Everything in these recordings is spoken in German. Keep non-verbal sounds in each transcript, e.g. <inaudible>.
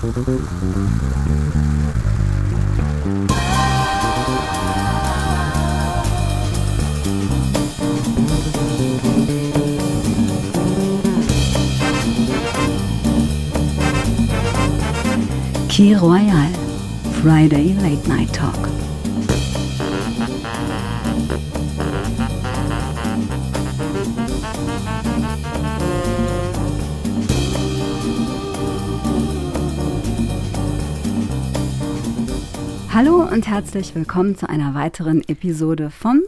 Key Royal, Friday Late Night Talk. Hallo und herzlich willkommen zu einer weiteren Episode vom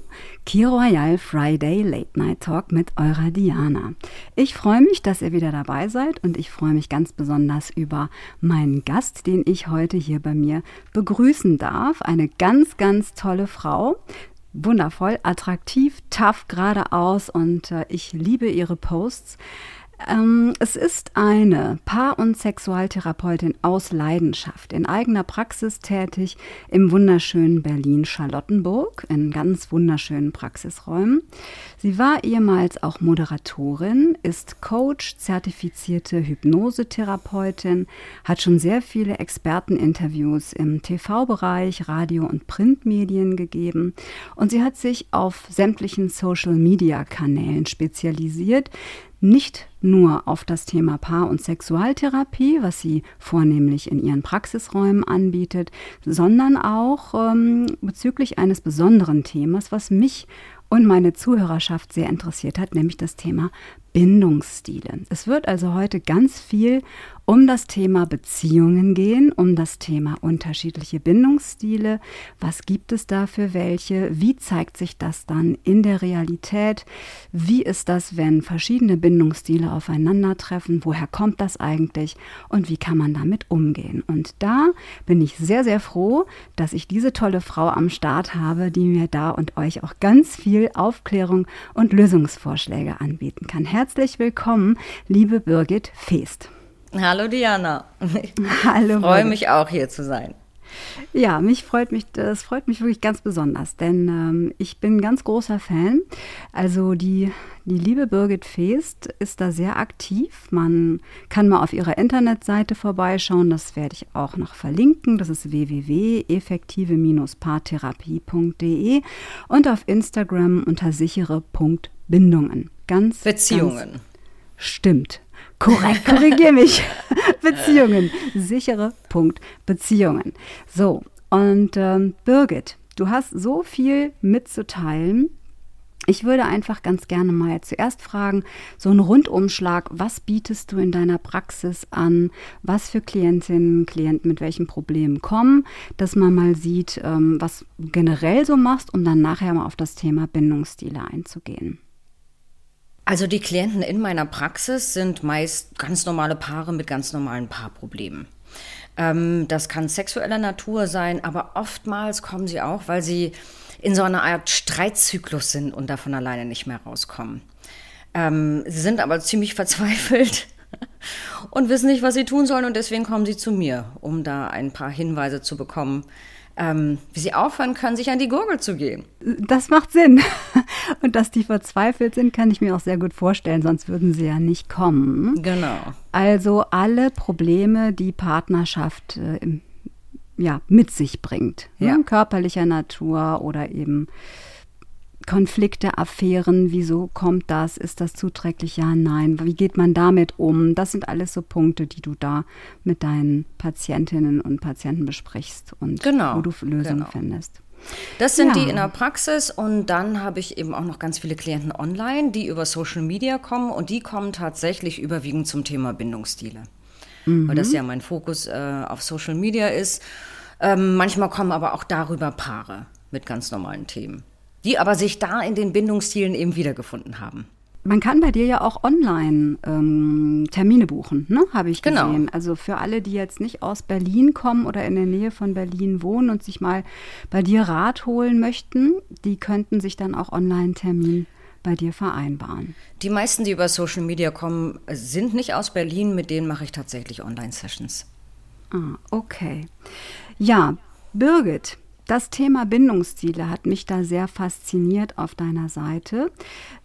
Key Royal Friday Late Night Talk mit eurer Diana. Ich freue mich, dass ihr wieder dabei seid und ich freue mich ganz besonders über meinen Gast, den ich heute hier bei mir begrüßen darf. Eine ganz, ganz tolle Frau. Wundervoll, attraktiv, tough geradeaus und äh, ich liebe ihre Posts. Ähm, es ist eine Paar- und Sexualtherapeutin aus Leidenschaft, in eigener Praxis tätig im wunderschönen Berlin-Charlottenburg, in ganz wunderschönen Praxisräumen. Sie war ehemals auch Moderatorin, ist Coach, zertifizierte Hypnosetherapeutin, hat schon sehr viele Experteninterviews im TV-Bereich, Radio- und Printmedien gegeben und sie hat sich auf sämtlichen Social-Media-Kanälen spezialisiert, nicht nur auf das Thema Paar- und Sexualtherapie, was sie vornehmlich in ihren Praxisräumen anbietet, sondern auch ähm, bezüglich eines besonderen Themas, was mich und meine Zuhörerschaft sehr interessiert hat, nämlich das Thema Bindungsstile. Es wird also heute ganz viel um das Thema Beziehungen gehen, um das Thema unterschiedliche Bindungsstile. Was gibt es da für welche? Wie zeigt sich das dann in der Realität? Wie ist das, wenn verschiedene Bindungsstile aufeinandertreffen? Woher kommt das eigentlich? Und wie kann man damit umgehen? Und da bin ich sehr, sehr froh, dass ich diese tolle Frau am Start habe, die mir da und euch auch ganz viel Aufklärung und Lösungsvorschläge anbieten kann. Herzlich willkommen, liebe Birgit Feest. Hallo Diana. Hallo. Ich freue mich auch hier zu sein. Ja, mich freut mich, das freut mich wirklich ganz besonders, denn ähm, ich bin ein ganz großer Fan. Also die, die liebe Birgit Feest ist da sehr aktiv. Man kann mal auf ihrer Internetseite vorbeischauen, das werde ich auch noch verlinken. Das ist www.effektive-paartherapie.de und auf Instagram unter sichere.bindungen. Ganz Beziehungen. Ganz stimmt. Korrekt, korrigiere mich. <laughs> Beziehungen. Sichere Punkt. Beziehungen. So, und ähm, Birgit, du hast so viel mitzuteilen. Ich würde einfach ganz gerne mal zuerst fragen, so ein Rundumschlag, was bietest du in deiner Praxis an, was für Klientinnen, Klienten mit welchen Problemen kommen, dass man mal sieht, ähm, was du generell so machst, um dann nachher mal auf das Thema Bindungsstile einzugehen. Also die Klienten in meiner Praxis sind meist ganz normale Paare mit ganz normalen Paarproblemen. Ähm, das kann sexueller Natur sein, aber oftmals kommen sie auch, weil sie in so einer Art Streitzyklus sind und davon alleine nicht mehr rauskommen. Ähm, sie sind aber ziemlich <laughs> verzweifelt und wissen nicht, was sie tun sollen und deswegen kommen sie zu mir, um da ein paar Hinweise zu bekommen, ähm, wie sie aufhören können, sich an die Gurgel zu gehen. Das macht Sinn. <laughs> Und dass die verzweifelt sind, kann ich mir auch sehr gut vorstellen, sonst würden sie ja nicht kommen. Genau. Also alle Probleme, die Partnerschaft äh, im, ja, mit sich bringt, ja. Ne? körperlicher Natur oder eben Konflikte, Affären, wieso kommt das? Ist das zuträglich? Ja, nein. Wie geht man damit um? Das sind alles so Punkte, die du da mit deinen Patientinnen und Patienten besprichst und genau, wo du Lösungen genau. findest. Das sind ja. die in der Praxis und dann habe ich eben auch noch ganz viele Klienten online, die über Social Media kommen und die kommen tatsächlich überwiegend zum Thema Bindungsstile. Mhm. Weil das ja mein Fokus äh, auf Social Media ist. Ähm, manchmal kommen aber auch darüber Paare mit ganz normalen Themen die aber sich da in den Bindungsstilen eben wiedergefunden haben. Man kann bei dir ja auch online ähm, Termine buchen, ne? habe ich Genau. gesehen. Also für alle, die jetzt nicht aus Berlin kommen oder in der Nähe von Berlin wohnen und sich mal bei dir Rat holen möchten, die könnten sich dann auch online Termin bei dir vereinbaren. Die meisten, die über Social Media kommen, sind nicht aus Berlin. Mit denen mache ich tatsächlich Online-Sessions. Ah, okay. Ja, Birgit, das Thema Bindungsstile hat mich da sehr fasziniert auf deiner Seite.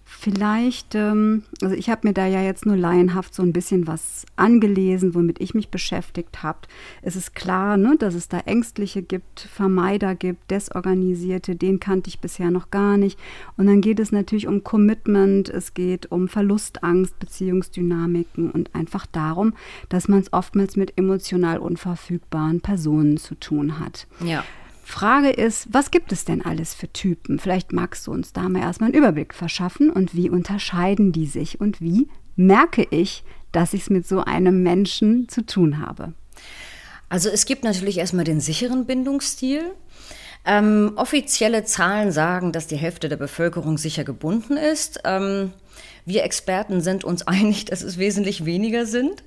Vielleicht, ähm, also ich habe mir da ja jetzt nur laienhaft so ein bisschen was angelesen, womit ich mich beschäftigt habe. Es ist klar, ne, dass es da Ängstliche gibt, Vermeider gibt, Desorganisierte, den kannte ich bisher noch gar nicht. Und dann geht es natürlich um Commitment, es geht um Verlustangst, Beziehungsdynamiken und einfach darum, dass man es oftmals mit emotional unverfügbaren Personen zu tun hat. Ja. Frage ist, was gibt es denn alles für Typen? Vielleicht magst du uns da mal erstmal einen Überblick verschaffen und wie unterscheiden die sich und wie merke ich, dass ich es mit so einem Menschen zu tun habe? Also es gibt natürlich erstmal den sicheren Bindungsstil. Ähm, offizielle Zahlen sagen, dass die Hälfte der Bevölkerung sicher gebunden ist. Ähm, wir Experten sind uns <laughs> einig, dass es wesentlich weniger sind.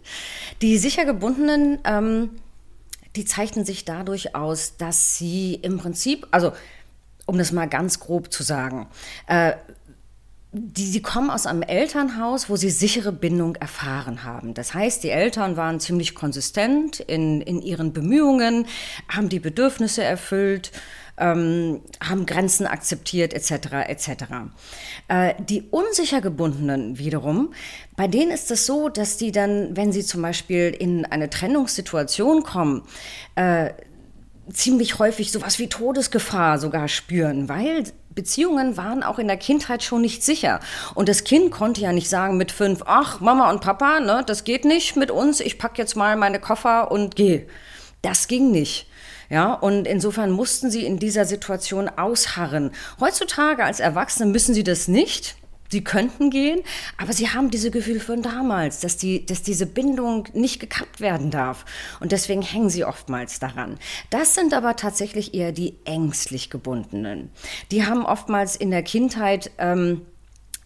Die sicher gebundenen ähm, die zeichnen sich dadurch aus, dass sie im Prinzip, also um das mal ganz grob zu sagen, äh, die, sie kommen aus einem Elternhaus, wo sie sichere Bindung erfahren haben. Das heißt, die Eltern waren ziemlich konsistent in, in ihren Bemühungen, haben die Bedürfnisse erfüllt, ähm, haben Grenzen akzeptiert, etc. etc. Äh, die unsicher gebundenen wiederum, bei denen ist es so, dass die dann, wenn sie zum Beispiel in eine Trennungssituation kommen, äh, ziemlich häufig sowas wie Todesgefahr sogar spüren, weil Beziehungen waren auch in der Kindheit schon nicht sicher. Und das Kind konnte ja nicht sagen mit fünf, ach, Mama und Papa, ne, das geht nicht mit uns, ich pack jetzt mal meine Koffer und gehe. Das ging nicht. Ja, und insofern mussten sie in dieser Situation ausharren. Heutzutage als Erwachsene müssen sie das nicht. Sie könnten gehen, aber sie haben diese Gefühle von damals, dass, die, dass diese Bindung nicht gekappt werden darf. Und deswegen hängen sie oftmals daran. Das sind aber tatsächlich eher die ängstlich gebundenen. Die haben oftmals in der Kindheit ähm,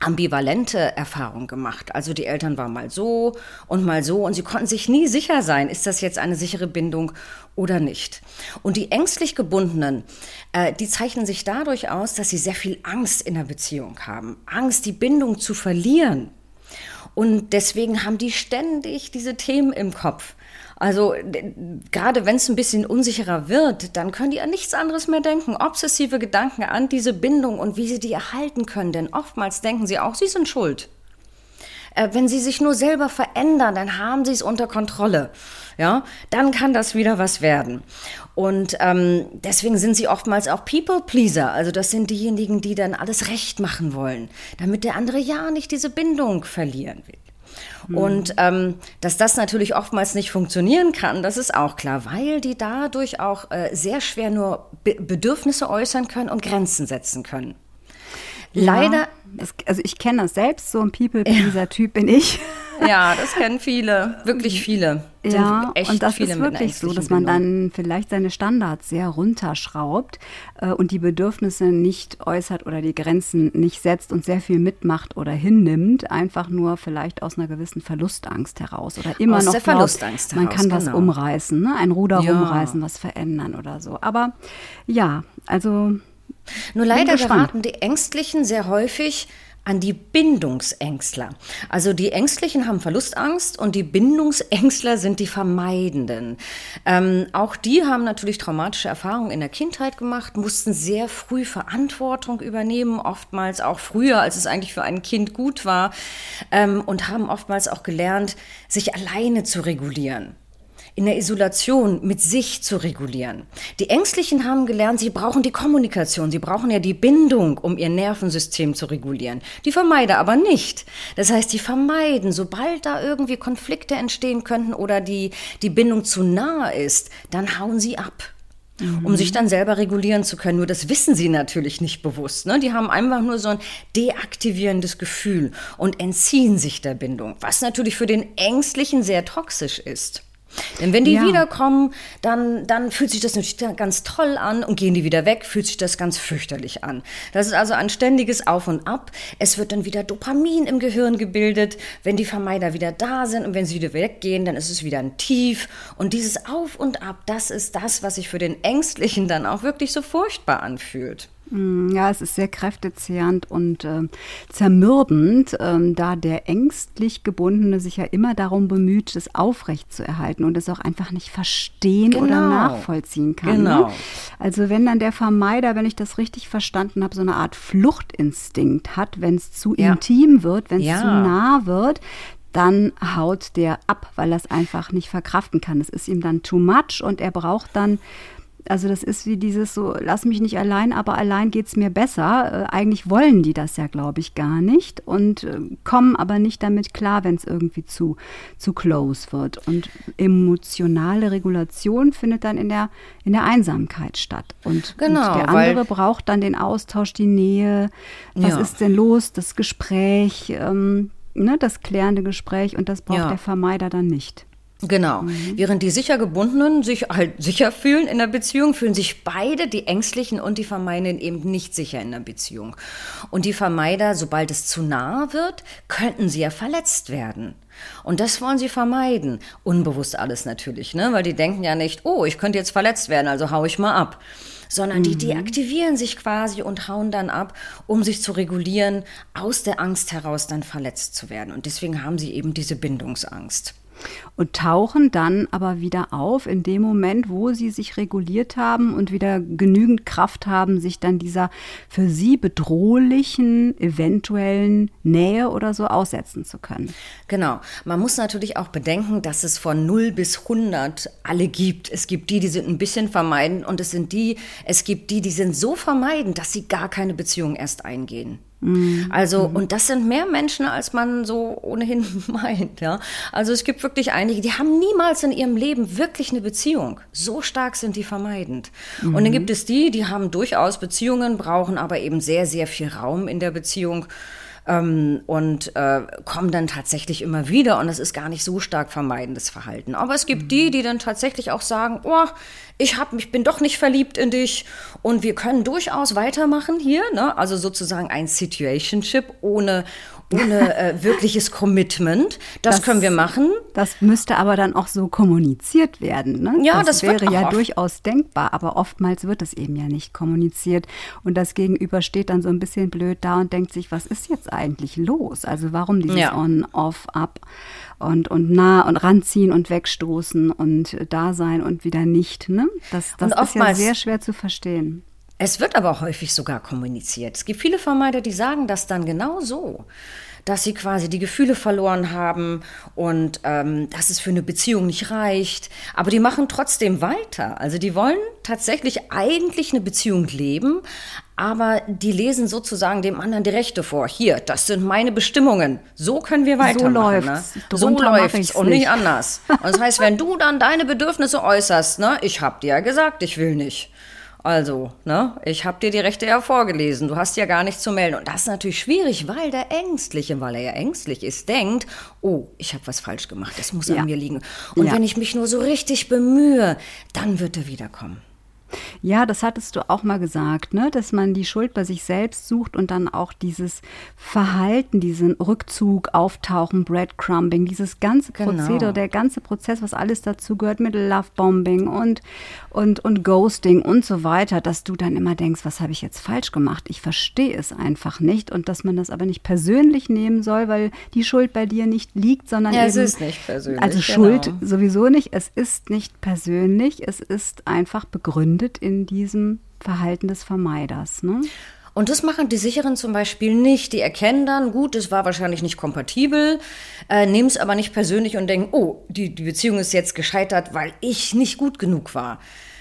ambivalente Erfahrung gemacht. Also die Eltern waren mal so und mal so und sie konnten sich nie sicher sein, ist das jetzt eine sichere Bindung oder nicht. Und die ängstlich gebundenen, äh, die zeichnen sich dadurch aus, dass sie sehr viel Angst in der Beziehung haben. Angst, die Bindung zu verlieren. Und deswegen haben die ständig diese Themen im Kopf. Also gerade wenn es ein bisschen unsicherer wird, dann können die an nichts anderes mehr denken. Obsessive Gedanken an diese Bindung und wie sie die erhalten können. Denn oftmals denken sie auch, sie sind schuld. Äh, wenn sie sich nur selber verändern, dann haben sie es unter Kontrolle. Ja, dann kann das wieder was werden. Und ähm, deswegen sind sie oftmals auch People-Pleaser. Also das sind diejenigen, die dann alles recht machen wollen, damit der andere ja nicht diese Bindung verlieren will. Mhm. Und ähm, dass das natürlich oftmals nicht funktionieren kann, das ist auch klar, weil die dadurch auch äh, sehr schwer nur Be Bedürfnisse äußern können und Grenzen setzen können. Leider. Das, also ich kenne das selbst, so ein People-Pleaser-Typ bin ich. <laughs> Ja, das kennen viele, wirklich viele. Ja, und das ist wirklich so, dass man dann vielleicht seine Standards sehr runterschraubt äh, und die Bedürfnisse nicht äußert oder die Grenzen nicht setzt und sehr viel mitmacht oder hinnimmt, einfach nur vielleicht aus einer gewissen Verlustangst heraus oder immer aus noch der glaubt, Verlustangst man kann genau. was umreißen, ne? ein Ruder ja. rumreißen, was verändern oder so. Aber ja, also nur leider geraten die Ängstlichen sehr häufig an die Bindungsängstler. Also die Ängstlichen haben Verlustangst und die Bindungsängstler sind die Vermeidenden. Ähm, auch die haben natürlich traumatische Erfahrungen in der Kindheit gemacht, mussten sehr früh Verantwortung übernehmen, oftmals auch früher, als es eigentlich für ein Kind gut war, ähm, und haben oftmals auch gelernt, sich alleine zu regulieren in der Isolation mit sich zu regulieren. Die Ängstlichen haben gelernt, sie brauchen die Kommunikation, sie brauchen ja die Bindung, um ihr Nervensystem zu regulieren. Die Vermeider aber nicht. Das heißt, die vermeiden, sobald da irgendwie Konflikte entstehen könnten oder die, die Bindung zu nahe ist, dann hauen sie ab. Mhm. um sich dann selber regulieren zu können. Nur das wissen sie natürlich nicht bewusst. Ne? Die haben einfach nur so ein deaktivierendes Gefühl und entziehen sich der Bindung, was natürlich für den Ängstlichen sehr toxisch ist. Denn wenn die ja. wiederkommen, dann, dann fühlt sich das natürlich ganz toll an und gehen die wieder weg, fühlt sich das ganz fürchterlich an. Das ist also ein ständiges Auf und Ab. Es wird dann wieder Dopamin im Gehirn gebildet, wenn die Vermeider wieder da sind und wenn sie wieder weggehen, dann ist es wieder ein Tief. Und dieses Auf und Ab, das ist das, was sich für den Ängstlichen dann auch wirklich so furchtbar anfühlt. Mm, ja, es ist sehr kräftezehrend und äh, zermürbend, äh, da der ängstlich Gebundene sich ja immer darum bemüht, das aufrecht zu erhalten und es auch einfach nicht verstehen genau. oder nachvollziehen kann. Ne? Genau. Also wenn dann der Vermeider, wenn ich das richtig verstanden habe, so eine Art Fluchtinstinkt hat, wenn es zu ja. intim wird, wenn es ja. zu nah wird, dann haut der ab, weil er es einfach nicht verkraften kann. Es ist ihm dann too much und er braucht dann also das ist wie dieses so, lass mich nicht allein, aber allein geht es mir besser. Äh, eigentlich wollen die das ja, glaube ich, gar nicht und äh, kommen aber nicht damit klar, wenn es irgendwie zu, zu close wird. Und emotionale Regulation findet dann in der, in der Einsamkeit statt. Und, genau, und der andere braucht dann den Austausch, die Nähe. Was ja. ist denn los? Das Gespräch, ähm, ne, das klärende Gespräch und das braucht ja. der Vermeider dann nicht. Genau. Mhm. Während die sicher gebundenen sich halt sicher fühlen in der Beziehung, fühlen sich beide, die Ängstlichen und die Vermeidenden, eben nicht sicher in der Beziehung. Und die Vermeider, sobald es zu nah wird, könnten sie ja verletzt werden. Und das wollen sie vermeiden. Unbewusst alles natürlich, ne? Weil die denken ja nicht, oh, ich könnte jetzt verletzt werden, also hau ich mal ab. Sondern mhm. die deaktivieren sich quasi und hauen dann ab, um sich zu regulieren, aus der Angst heraus dann verletzt zu werden. Und deswegen haben sie eben diese Bindungsangst und tauchen dann aber wieder auf in dem Moment, wo sie sich reguliert haben und wieder genügend Kraft haben, sich dann dieser für sie bedrohlichen eventuellen Nähe oder so aussetzen zu können. Genau. Man muss natürlich auch bedenken, dass es von 0 bis 100 alle gibt. Es gibt die, die sind ein bisschen vermeiden und es sind die, es gibt die, die sind so vermeiden, dass sie gar keine Beziehung erst eingehen. Mhm. Also, mhm. und das sind mehr Menschen, als man so ohnehin <laughs> meint, ja. Also es gibt wirklich einige, die haben niemals in ihrem Leben wirklich eine Beziehung. So stark sind die vermeidend. Mhm. Und dann gibt es die, die haben durchaus Beziehungen, brauchen aber eben sehr, sehr viel Raum in der Beziehung ähm, und äh, kommen dann tatsächlich immer wieder und es ist gar nicht so stark vermeidendes Verhalten. Aber es gibt mhm. die, die dann tatsächlich auch sagen, oh, ich hab, ich bin doch nicht verliebt in dich und wir können durchaus weitermachen hier, ne? also sozusagen ein Situationship ohne ohne äh, wirkliches Commitment. Das, das, können wir machen. Das müsste aber dann auch so kommuniziert werden. Ne? Ja, das, das wäre ja durchaus denkbar, aber oftmals wird es eben ja nicht kommuniziert. Und das Gegenüber steht dann so ein bisschen blöd da und denkt sich, was ist jetzt eigentlich los? Also warum dieses ja. On, Off, Up und, und nah und ranziehen und wegstoßen und da sein und wieder nicht. Ne? Das, das ist ja sehr schwer zu verstehen. Es wird aber häufig sogar kommuniziert. Es gibt viele Vermeider, die sagen das dann genau so, dass sie quasi die Gefühle verloren haben und ähm, dass es für eine Beziehung nicht reicht. Aber die machen trotzdem weiter. Also die wollen tatsächlich eigentlich eine Beziehung leben, aber die lesen sozusagen dem anderen die Rechte vor. Hier, das sind meine Bestimmungen. So können wir weitermachen. So läuft's. Ne? So läuft's und nicht anders. Und das heißt, wenn du dann deine Bedürfnisse äußerst, ne, ich hab dir ja gesagt, ich will nicht. Also, ne, ich habe dir die Rechte ja vorgelesen, du hast ja gar nichts zu melden. Und das ist natürlich schwierig, weil der Ängstliche, weil er ja ängstlich ist, denkt, oh, ich habe was falsch gemacht, das muss ja. an mir liegen. Und ja. wenn ich mich nur so richtig bemühe, dann wird er wiederkommen. Ja, das hattest du auch mal gesagt, ne? dass man die Schuld bei sich selbst sucht und dann auch dieses Verhalten, diesen Rückzug, Auftauchen, Breadcrumbing, dieses ganze genau. Prozedere, der ganze Prozess, was alles dazu gehört mit Lovebombing und, und, und Ghosting und so weiter, dass du dann immer denkst, was habe ich jetzt falsch gemacht? Ich verstehe es einfach nicht und dass man das aber nicht persönlich nehmen soll, weil die Schuld bei dir nicht liegt, sondern ja, eben, es ist nicht persönlich. Also Schuld genau. sowieso nicht, es ist nicht persönlich, es ist einfach begründet mündet in diesem Verhalten des Vermeiders. Ne? Und das machen die Sicheren zum Beispiel nicht. Die erkennen dann, gut, es war wahrscheinlich nicht kompatibel, äh, nehmen es aber nicht persönlich und denken, oh, die, die Beziehung ist jetzt gescheitert, weil ich nicht gut genug war.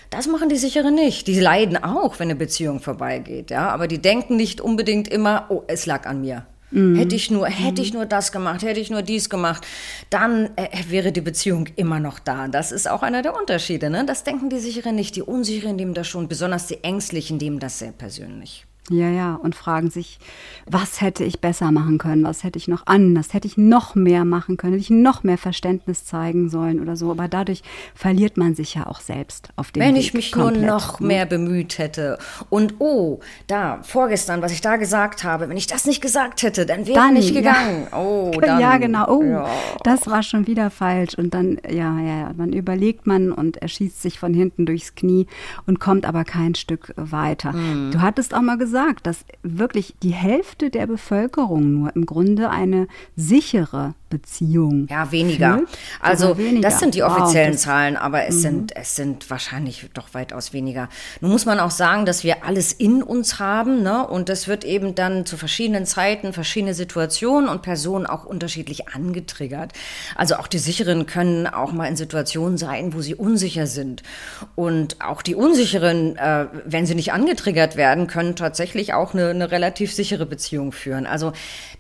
Das machen die Sicheren nicht. Die leiden auch, wenn eine Beziehung vorbeigeht, ja. Aber die denken nicht unbedingt immer, oh, es lag an mir. Mhm. Hätte ich nur, hätte ich nur das gemacht, hätte ich nur dies gemacht, dann äh, wäre die Beziehung immer noch da. Das ist auch einer der Unterschiede. Ne? Das denken die Sicheren nicht. Die Unsicheren nehmen das schon, besonders die Ängstlichen nehmen das sehr persönlich. Ja, ja, und fragen sich, was hätte ich besser machen können, was hätte ich noch anders, hätte ich noch mehr machen können, hätte ich noch mehr Verständnis zeigen sollen oder so. Aber dadurch verliert man sich ja auch selbst auf dem Wenn Weg ich mich komplett, nur noch ne? mehr bemüht hätte und oh, da, vorgestern, was ich da gesagt habe, wenn ich das nicht gesagt hätte, dann wäre Dann, nicht ja. gegangen. Oh, <laughs> dann. ja, genau. Oh, ja. das war schon wieder falsch. Und dann, ja, ja, ja, dann überlegt man und erschießt sich von hinten durchs Knie und kommt aber kein Stück weiter. Mhm. Du hattest auch mal gesagt, dass wirklich die Hälfte der Bevölkerung nur im Grunde eine sichere Beziehung. Ja, weniger. führt. Also weniger. das sind die Wow, offiziellen Mhm. Zahlen, aber es sind es sind wahrscheinlich doch weitaus weniger. Nun muss man auch sagen, dass wir alles in uns haben, ne? Und das wird eben dann zu verschiedenen Zeiten, verschiedene Situationen und Personen auch unterschiedlich angetriggert. Also auch die Sicheren können auch mal in Situationen sein, wo sie unsicher sind. Und auch die Unsicheren, äh, wenn sie nicht angetriggert werden, können tatsächlich auch eine, eine relativ sichere Beziehung führen. Also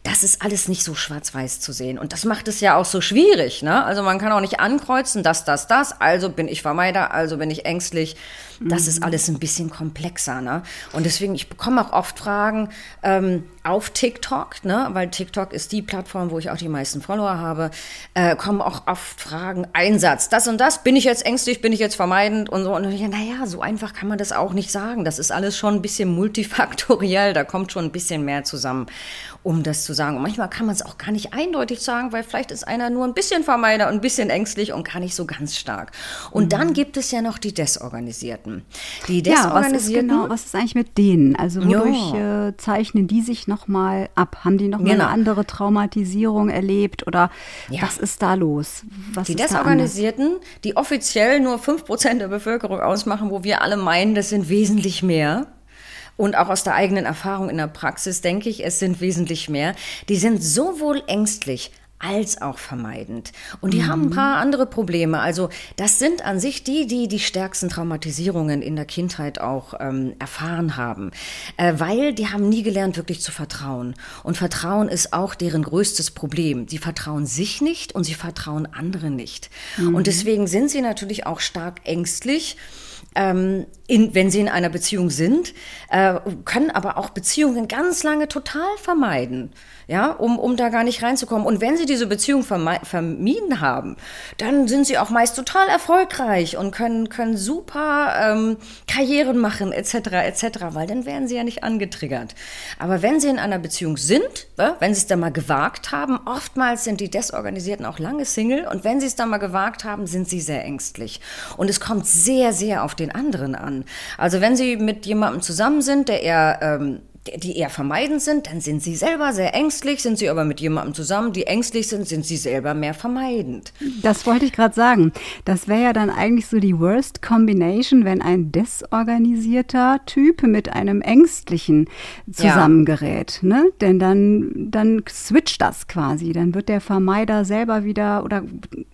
das ist alles nicht so schwarz-weiß zu sehen. Und das macht es ja auch so schwierig. Ne? Also man kann auch nicht ankreuzen, das, das, das. Also bin ich Vermeider, also bin ich ängstlich. Das ist alles ein bisschen komplexer. Ne? Und deswegen, ich bekomme auch oft Fragen ähm, auf TikTok, ne? weil TikTok ist die Plattform, wo ich auch die meisten Follower habe, äh, kommen auch oft Fragen, Einsatz, das und das, bin ich jetzt ängstlich, bin ich jetzt vermeidend und so. Und ich, naja, so einfach kann man das auch nicht sagen. Das ist alles schon ein bisschen multifaktoriell, da kommt schon ein bisschen mehr zusammen, um das zu sagen. Und manchmal kann man es auch gar nicht eindeutig sagen, weil vielleicht ist einer nur ein bisschen Vermeider und ein bisschen ängstlich und gar nicht so ganz stark. Und dann gibt es ja noch die Desorganisierten. Die Ja, was ist Desorganisierten. genau, was ist eigentlich mit denen? Also wodurch äh, zeichnen die sich nochmal ab? Haben die nochmal Genau. eine andere Traumatisierung erlebt oder Ja. was ist da los? Was Die? Desorganisierten, die offiziell nur 5% der Bevölkerung ausmachen, wo wir alle meinen, das sind wesentlich mehr. Und auch aus der eigenen Erfahrung in der Praxis denke ich, es sind wesentlich mehr. Die sind sowohl ängstlich als auch vermeidend. Und die haben ein paar andere Probleme. Also das sind an sich die, die die stärksten Traumatisierungen in der Kindheit auch ähm, erfahren haben. Äh, weil die haben nie gelernt, wirklich zu vertrauen. Und Vertrauen ist auch deren größtes Problem. Sie vertrauen sich nicht und sie vertrauen andere nicht. Und deswegen sind sie natürlich auch stark ängstlich ähm, in, wenn sie in einer Beziehung sind, äh, können aber auch Beziehungen ganz lange total vermeiden, ja, um, um da gar nicht reinzukommen. Und wenn sie diese Beziehung vermieden haben, dann sind sie auch meist total erfolgreich und können, können super ähm, Karrieren machen, etc., etc., weil dann werden sie ja nicht angetriggert. Aber wenn sie in einer Beziehung sind, ja, wenn sie es dann mal gewagt haben, oftmals sind die Desorganisierten auch lange Single und wenn sie es dann mal gewagt haben, sind sie sehr ängstlich. Und es kommt sehr, sehr auf den anderen an. Also wenn sie mit jemandem zusammen sind, der eher ähm, die eher vermeidend sind, dann sind sie selber sehr ängstlich, sind sie aber mit jemandem zusammen, die ängstlich sind, sind sie selber mehr vermeidend. Das wollte ich gerade sagen. Das wäre ja dann eigentlich so die Worst Combination, wenn ein desorganisierter Typ mit einem ängstlichen zusammengerät. Ne? Denn dann, dann switcht das quasi. Dann wird der Vermeider selber wieder oder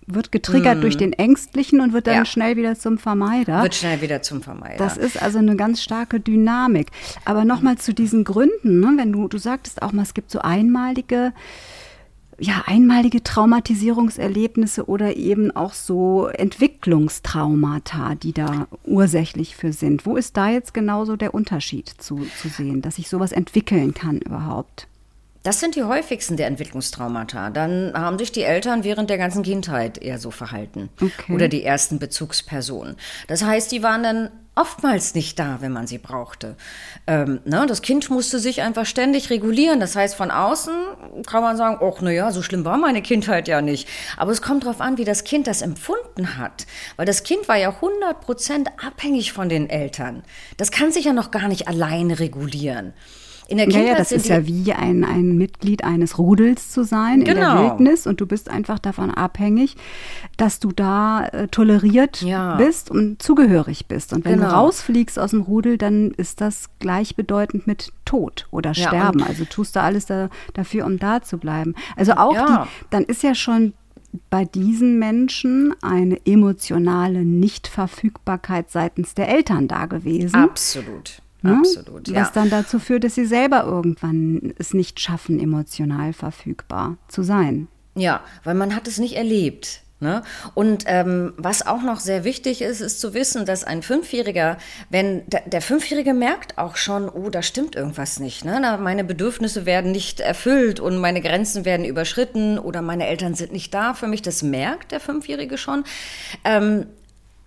wird getriggert durch den Ängstlichen und wird dann. Ja. schnell wieder zum Vermeider. Wird schnell wieder zum Vermeider. Das ist also eine ganz starke Dynamik. Aber nochmal zu diesen Gründen, ne? wenn du, du sagtest auch mal, es gibt so einmalige, ja, einmalige Traumatisierungserlebnisse oder eben auch so Entwicklungstraumata, die da ursächlich für sind. Wo ist da jetzt genauso der Unterschied zu, zu sehen, dass sich sowas entwickeln kann überhaupt? Das sind die häufigsten der Entwicklungstraumata. Dann haben sich die Eltern während der ganzen Kindheit eher so verhalten. Okay. Oder die ersten Bezugspersonen. Das heißt, die waren dann oftmals nicht da, wenn man sie brauchte. Ähm, ne, das Kind musste sich einfach ständig regulieren. Das heißt, von außen kann man sagen, ach, na ja, so schlimm war meine Kindheit ja nicht. Aber es kommt darauf an, wie das Kind das empfunden hat. Weil das Kind war ja 100% abhängig von den Eltern. Das kann sich ja noch gar nicht alleine regulieren. In der Ja, Kindheit ja, das sind ist ja wie ein, ein Mitglied eines Rudels zu sein in der Genau. Wildnis und du bist einfach davon abhängig, dass du da äh, toleriert Ja. bist und zugehörig bist. Und wenn du Genau. rausfliegst aus dem Rudel, dann ist das gleichbedeutend mit Tod oder Ja, Sterben. Also tust du alles da, dafür, um da zu bleiben. Also auch Ja. die, dann ist ja schon bei diesen Menschen eine emotionale Nichtverfügbarkeit seitens der Eltern da gewesen. Absolut. Ne? Absolut, ja. Was dann dazu führt, dass sie selber irgendwann es nicht schaffen, emotional verfügbar zu sein. Ja, weil man hat es nicht erlebt. Ne? Und ähm, was auch noch sehr wichtig ist, ist zu wissen, dass ein Fünfjähriger, wenn der, der Fünfjährige merkt auch schon, oh, da stimmt irgendwas nicht. Ne? Na, meine Bedürfnisse werden nicht erfüllt und meine Grenzen werden überschritten oder meine Eltern sind nicht da für mich. Das merkt der Fünfjährige schon. Ähm,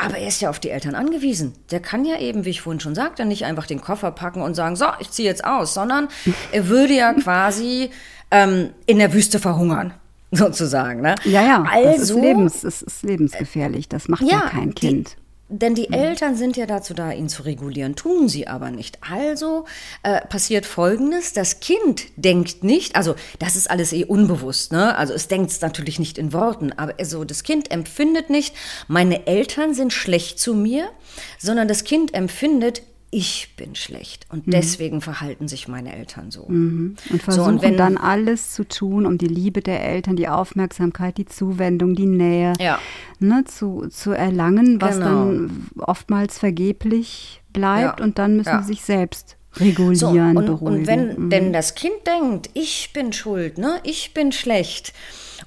aber er ist ja auf die Eltern angewiesen. Der kann ja eben, wie ich vorhin schon sagte, nicht einfach den Koffer packen und sagen, so, ich ziehe jetzt aus, sondern er würde ja quasi ähm, in der Wüste verhungern. <laughs> sozusagen. Ne? Ja, ja, also, das ist, also lebens, das ist lebensgefährlich. Das macht ja, ja kein Kind. Denn die Eltern sind ja dazu da, ihn zu regulieren, tun sie aber nicht. Also äh, passiert Folgendes, das Kind denkt nicht, also das ist alles eh unbewusst, ne? also es denkt es natürlich nicht in Worten, aber also das Kind empfindet nicht, meine Eltern sind schlecht zu mir, sondern das Kind empfindet, ich bin schlecht und mhm. deswegen verhalten sich meine Eltern so. Mhm. Und versuchen so, und wenn, dann alles zu tun, um die Liebe der Eltern, die Aufmerksamkeit, die Zuwendung, die Nähe ja. ne, zu, zu erlangen, was genau. dann oftmals vergeblich bleibt ja. und dann müssen ja. sie sich selbst regulieren, so, und, beruhigen. Und wenn mhm. denn das Kind denkt, ich bin schuld, ne, ich bin schlecht,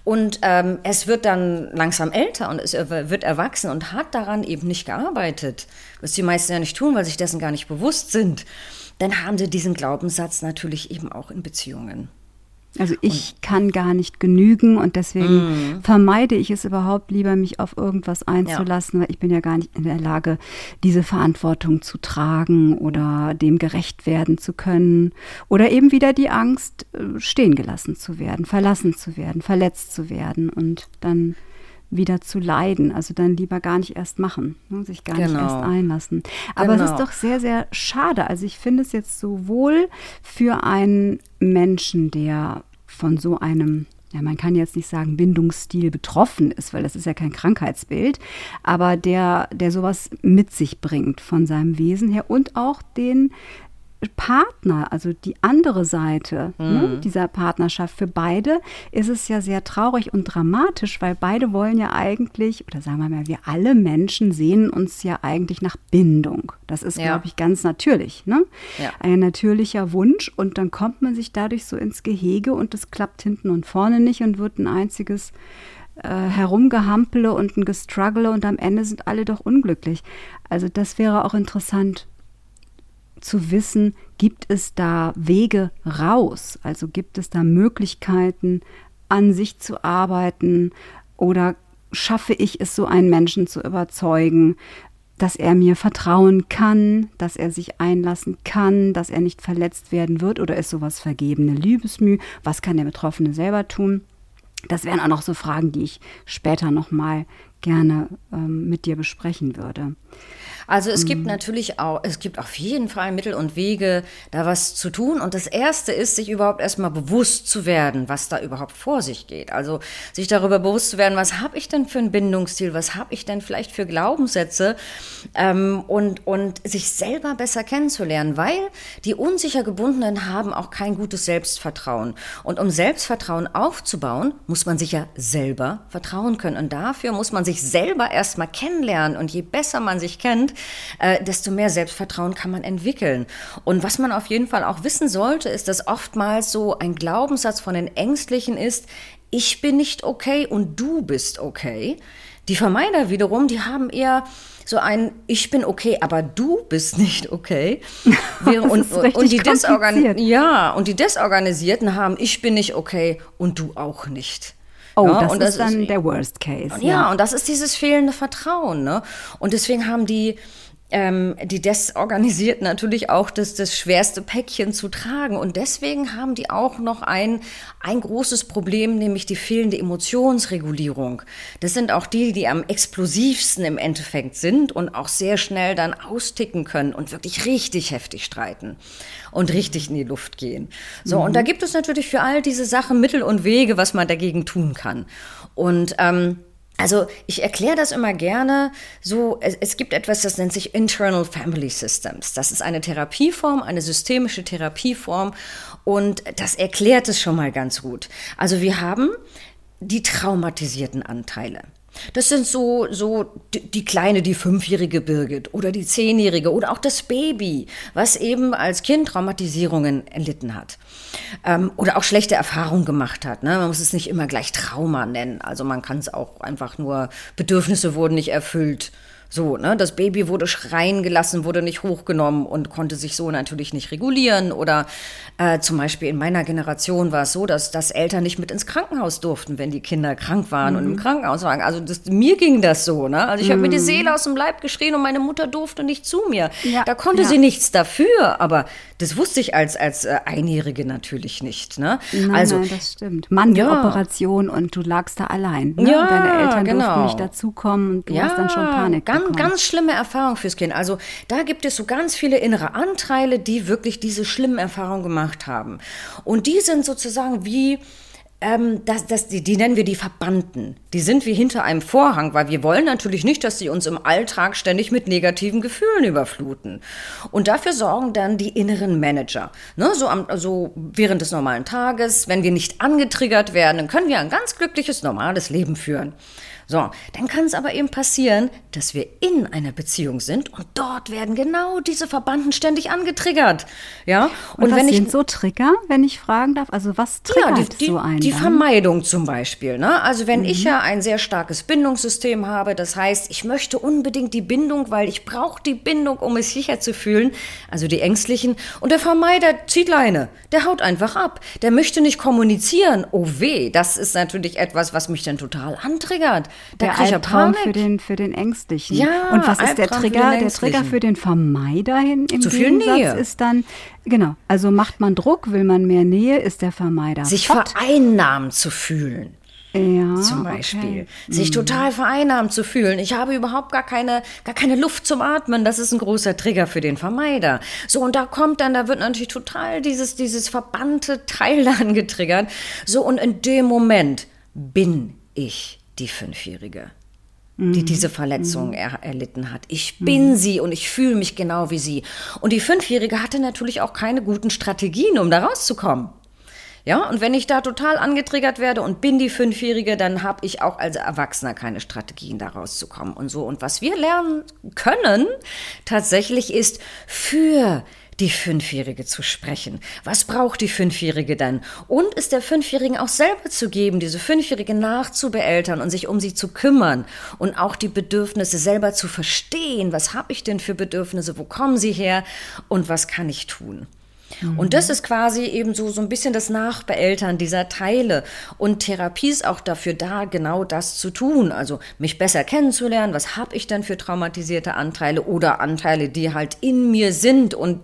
und ähm, es wird dann langsam älter und es wird erwachsen und hat daran eben nicht gearbeitet, was die meisten ja nicht tun, weil sich dessen gar nicht bewusst sind. Dann haben sie diesen Glaubenssatz natürlich eben auch in Beziehungen. Also ich und, kann gar nicht genügen und deswegen mm. vermeide ich es überhaupt lieber, mich auf irgendwas einzulassen, ja. weil ich bin ja gar nicht in der Lage, diese Verantwortung zu tragen oder dem gerecht werden zu können oder eben wieder die Angst, äh, stehen gelassen zu werden, verlassen zu werden, verletzt zu werden und dann wieder zu leiden. Also dann lieber gar nicht erst machen, ne? sich gar genau. nicht erst genau. einlassen. Aber genau. es ist doch sehr, sehr schade. Also ich finde es jetzt sowohl für einen Menschen, der von so einem ja, man kann jetzt nicht sagen, Bindungsstil betroffen ist, weil das ist ja kein Krankheitsbild, aber der, der sowas mit sich bringt von seinem Wesen her und auch den Partner, also die andere Seite ne, mhm. ne, dieser Partnerschaft, für beide ist es ja sehr traurig und dramatisch, weil beide wollen ja eigentlich, oder sagen wir mal, wir alle Menschen sehnen uns ja eigentlich nach Bindung. Das ist, ja. glaube ich, ganz natürlich. Ne? Ja. Ein natürlicher Wunsch und dann kommt man sich dadurch so ins Gehege und es klappt hinten und vorne nicht und wird ein einziges äh, Herumgehampele und ein Gestruggle und am Ende sind alle doch unglücklich. Also das wäre auch interessant zu wissen, gibt es da Wege raus? Also gibt es da Möglichkeiten, an sich zu arbeiten oder schaffe ich es, so einen Menschen zu überzeugen, dass er mir vertrauen kann, dass er sich einlassen kann, dass er nicht verletzt werden wird oder ist sowas vergebene Liebesmüh? Was kann der Betroffene selber tun? Das wären auch noch so Fragen, die ich später nochmal gerne ähm, mit dir besprechen würde. Also es mhm. gibt natürlich auch, es gibt auf jeden Fall Mittel und Wege, da was zu tun. Und das Erste ist, sich überhaupt erstmal bewusst zu werden, was da überhaupt vor sich geht. Also sich darüber bewusst zu werden, was habe ich denn für ein Bindungsstil, was habe ich denn vielleicht für Glaubenssätze ähm, und, und sich selber besser kennenzulernen, weil die unsicher Gebundenen haben auch kein gutes Selbstvertrauen. Und um Selbstvertrauen aufzubauen, muss man sich ja selber vertrauen können. Und dafür muss man sich selber erstmal kennenlernen. Und je besser man sich kennt, äh, desto mehr Selbstvertrauen kann man entwickeln. Und was man auf jeden Fall auch wissen sollte, ist, dass oftmals so ein Glaubenssatz von den Ängstlichen ist, ich bin nicht okay und du bist okay. Die Vermeider wiederum, die haben eher so ein Ich bin okay, aber du bist nicht okay. <laughs> und, und, die Desorgan ja, und die Desorganisierten haben Ich bin nicht okay und du auch nicht. Oh, ja, das, und das ist dann ist, der Worst Case. Ja, ja, und das ist dieses fehlende Vertrauen. Ne? Und deswegen haben die ähm, die Desorganisierten natürlich auch das, das schwerste Päckchen zu tragen. Und deswegen haben die auch noch ein, ein großes Problem, nämlich die fehlende Emotionsregulierung. Das sind auch die, die am explosivsten im Endeffekt sind und auch sehr schnell dann austicken können und wirklich richtig heftig streiten und richtig in die Luft gehen. So, mhm. und da gibt es natürlich für all diese Sachen Mittel und Wege, was man dagegen tun kann. Und ähm, also ich erkläre das immer gerne so, es, es, gibt etwas, das nennt sich Internal Family Systems. Das ist eine Therapieform, eine systemische Therapieform und das erklärt es schon mal ganz gut. Also wir haben die traumatisierten Anteile. Das sind so, so die, kleine, die fünfjährige Birgit oder die zehnjährige oder auch das Baby, was eben als Kind Traumatisierungen erlitten hat. Ähm, oder auch schlechte Erfahrungen gemacht hat. Ne? Man muss es nicht immer gleich Trauma nennen. Also man kann es auch einfach nur, Bedürfnisse wurden nicht erfüllt so, ne, das Baby wurde schreien gelassen, wurde nicht hochgenommen und konnte sich so natürlich nicht regulieren. Oder äh, zum Beispiel in meiner Generation war es so, dass, dass Eltern nicht mit ins Krankenhaus durften, wenn die Kinder krank waren mhm. und im mhm. Krankenhaus waren. Also das, mir ging das so, ne? Also ich mhm. habe mir die mhm. Seele aus dem Leib geschrien und meine Mutter durfte nicht zu mir. Ja, da konnte ja. sie nichts dafür, aber das wusste ich als, als äh, Einjährige natürlich nicht. Ne? Nein, also, nein, das stimmt. Mann, die ja. Operation und du lagst da allein. Ne? Ja, Deine Eltern genau. durften nicht dazukommen und du ja, hast dann schon Panik ganz, bekommen. ganz schlimme Erfahrung fürs Kind. Also da gibt es so ganz viele innere Anteile, die wirklich diese schlimmen Erfahrungen gemacht haben. Und die sind sozusagen wie ähm, das, das, die, die nennen wir die Verbannten. Die sind wie hinter einem Vorhang, weil wir wollen natürlich nicht, dass sie uns im Alltag ständig mit negativen Gefühlen überfluten. Und dafür sorgen dann die inneren Manager. Ne, so, am, so während des normalen Tages, wenn wir nicht angetriggert werden, dann können wir ein ganz glückliches, normales Leben führen. So, dann kann es aber eben passieren, dass wir in einer Beziehung sind und dort werden genau diese Verbanden ständig angetriggert. Ja, und, und was wenn sind ich, so Trigger, wenn ich fragen darf? Also was triggert ja, die, die, so ein? Die Vermeidung zum Beispiel. Ne? Also wenn mhm. ich ja ein sehr starkes Bindungssystem habe, das heißt, ich möchte unbedingt die Bindung, weil ich brauche die Bindung, um es sicher zu fühlen. Also die Ängstlichen. Und der Vermeider zieht Leine. Der haut einfach ab. Der möchte nicht kommunizieren. Oh weh, das ist natürlich etwas, was mich dann total antriggert. Da der Albtraum für den, für den Ängstlichen. Ja, Und was ist der Trigger? Der Trigger für den Vermeider hin im Zu viel Gegensatz Nähe. ist dann, genau, also macht man Druck, will man mehr Nähe, ist der Vermeider. Sich Fott. vereinnahmt zu fühlen. Ja, zum Beispiel. Okay. Sich mhm. total vereinnahmt zu fühlen. Ich habe überhaupt gar keine, gar keine Luft zum Atmen. Das ist ein großer Trigger für den Vermeider. So, und da kommt dann, da wird natürlich total dieses, dieses verbannte Teil dann <laughs> getriggert. So, und in dem Moment bin ich die Fünfjährige, mhm. die diese Verletzung mhm. er, erlitten hat. Ich bin mhm. sie und ich fühle mich genau wie sie. Und die Fünfjährige hatte natürlich auch keine guten Strategien, um da rauszukommen. Ja, und wenn ich da total angetriggert werde und bin die Fünfjährige, dann habe ich auch als Erwachsener keine Strategien, da rauszukommen und so. Und was wir lernen können, tatsächlich ist für die Fünfjährige zu sprechen. Was braucht die Fünfjährige dann? Und es der Fünfjährigen auch selber zu geben, diese Fünfjährige nachzubeeltern und sich um sie zu kümmern und auch die Bedürfnisse selber zu verstehen. Was habe ich denn für Bedürfnisse? Wo kommen sie her? Und was kann ich tun? Mhm. Und das ist quasi eben so, so ein bisschen das Nachbeeltern dieser Teile. Und Therapie ist auch dafür da, genau das zu tun. Also mich besser kennenzulernen, was habe ich denn für traumatisierte Anteile oder Anteile, die halt in mir sind und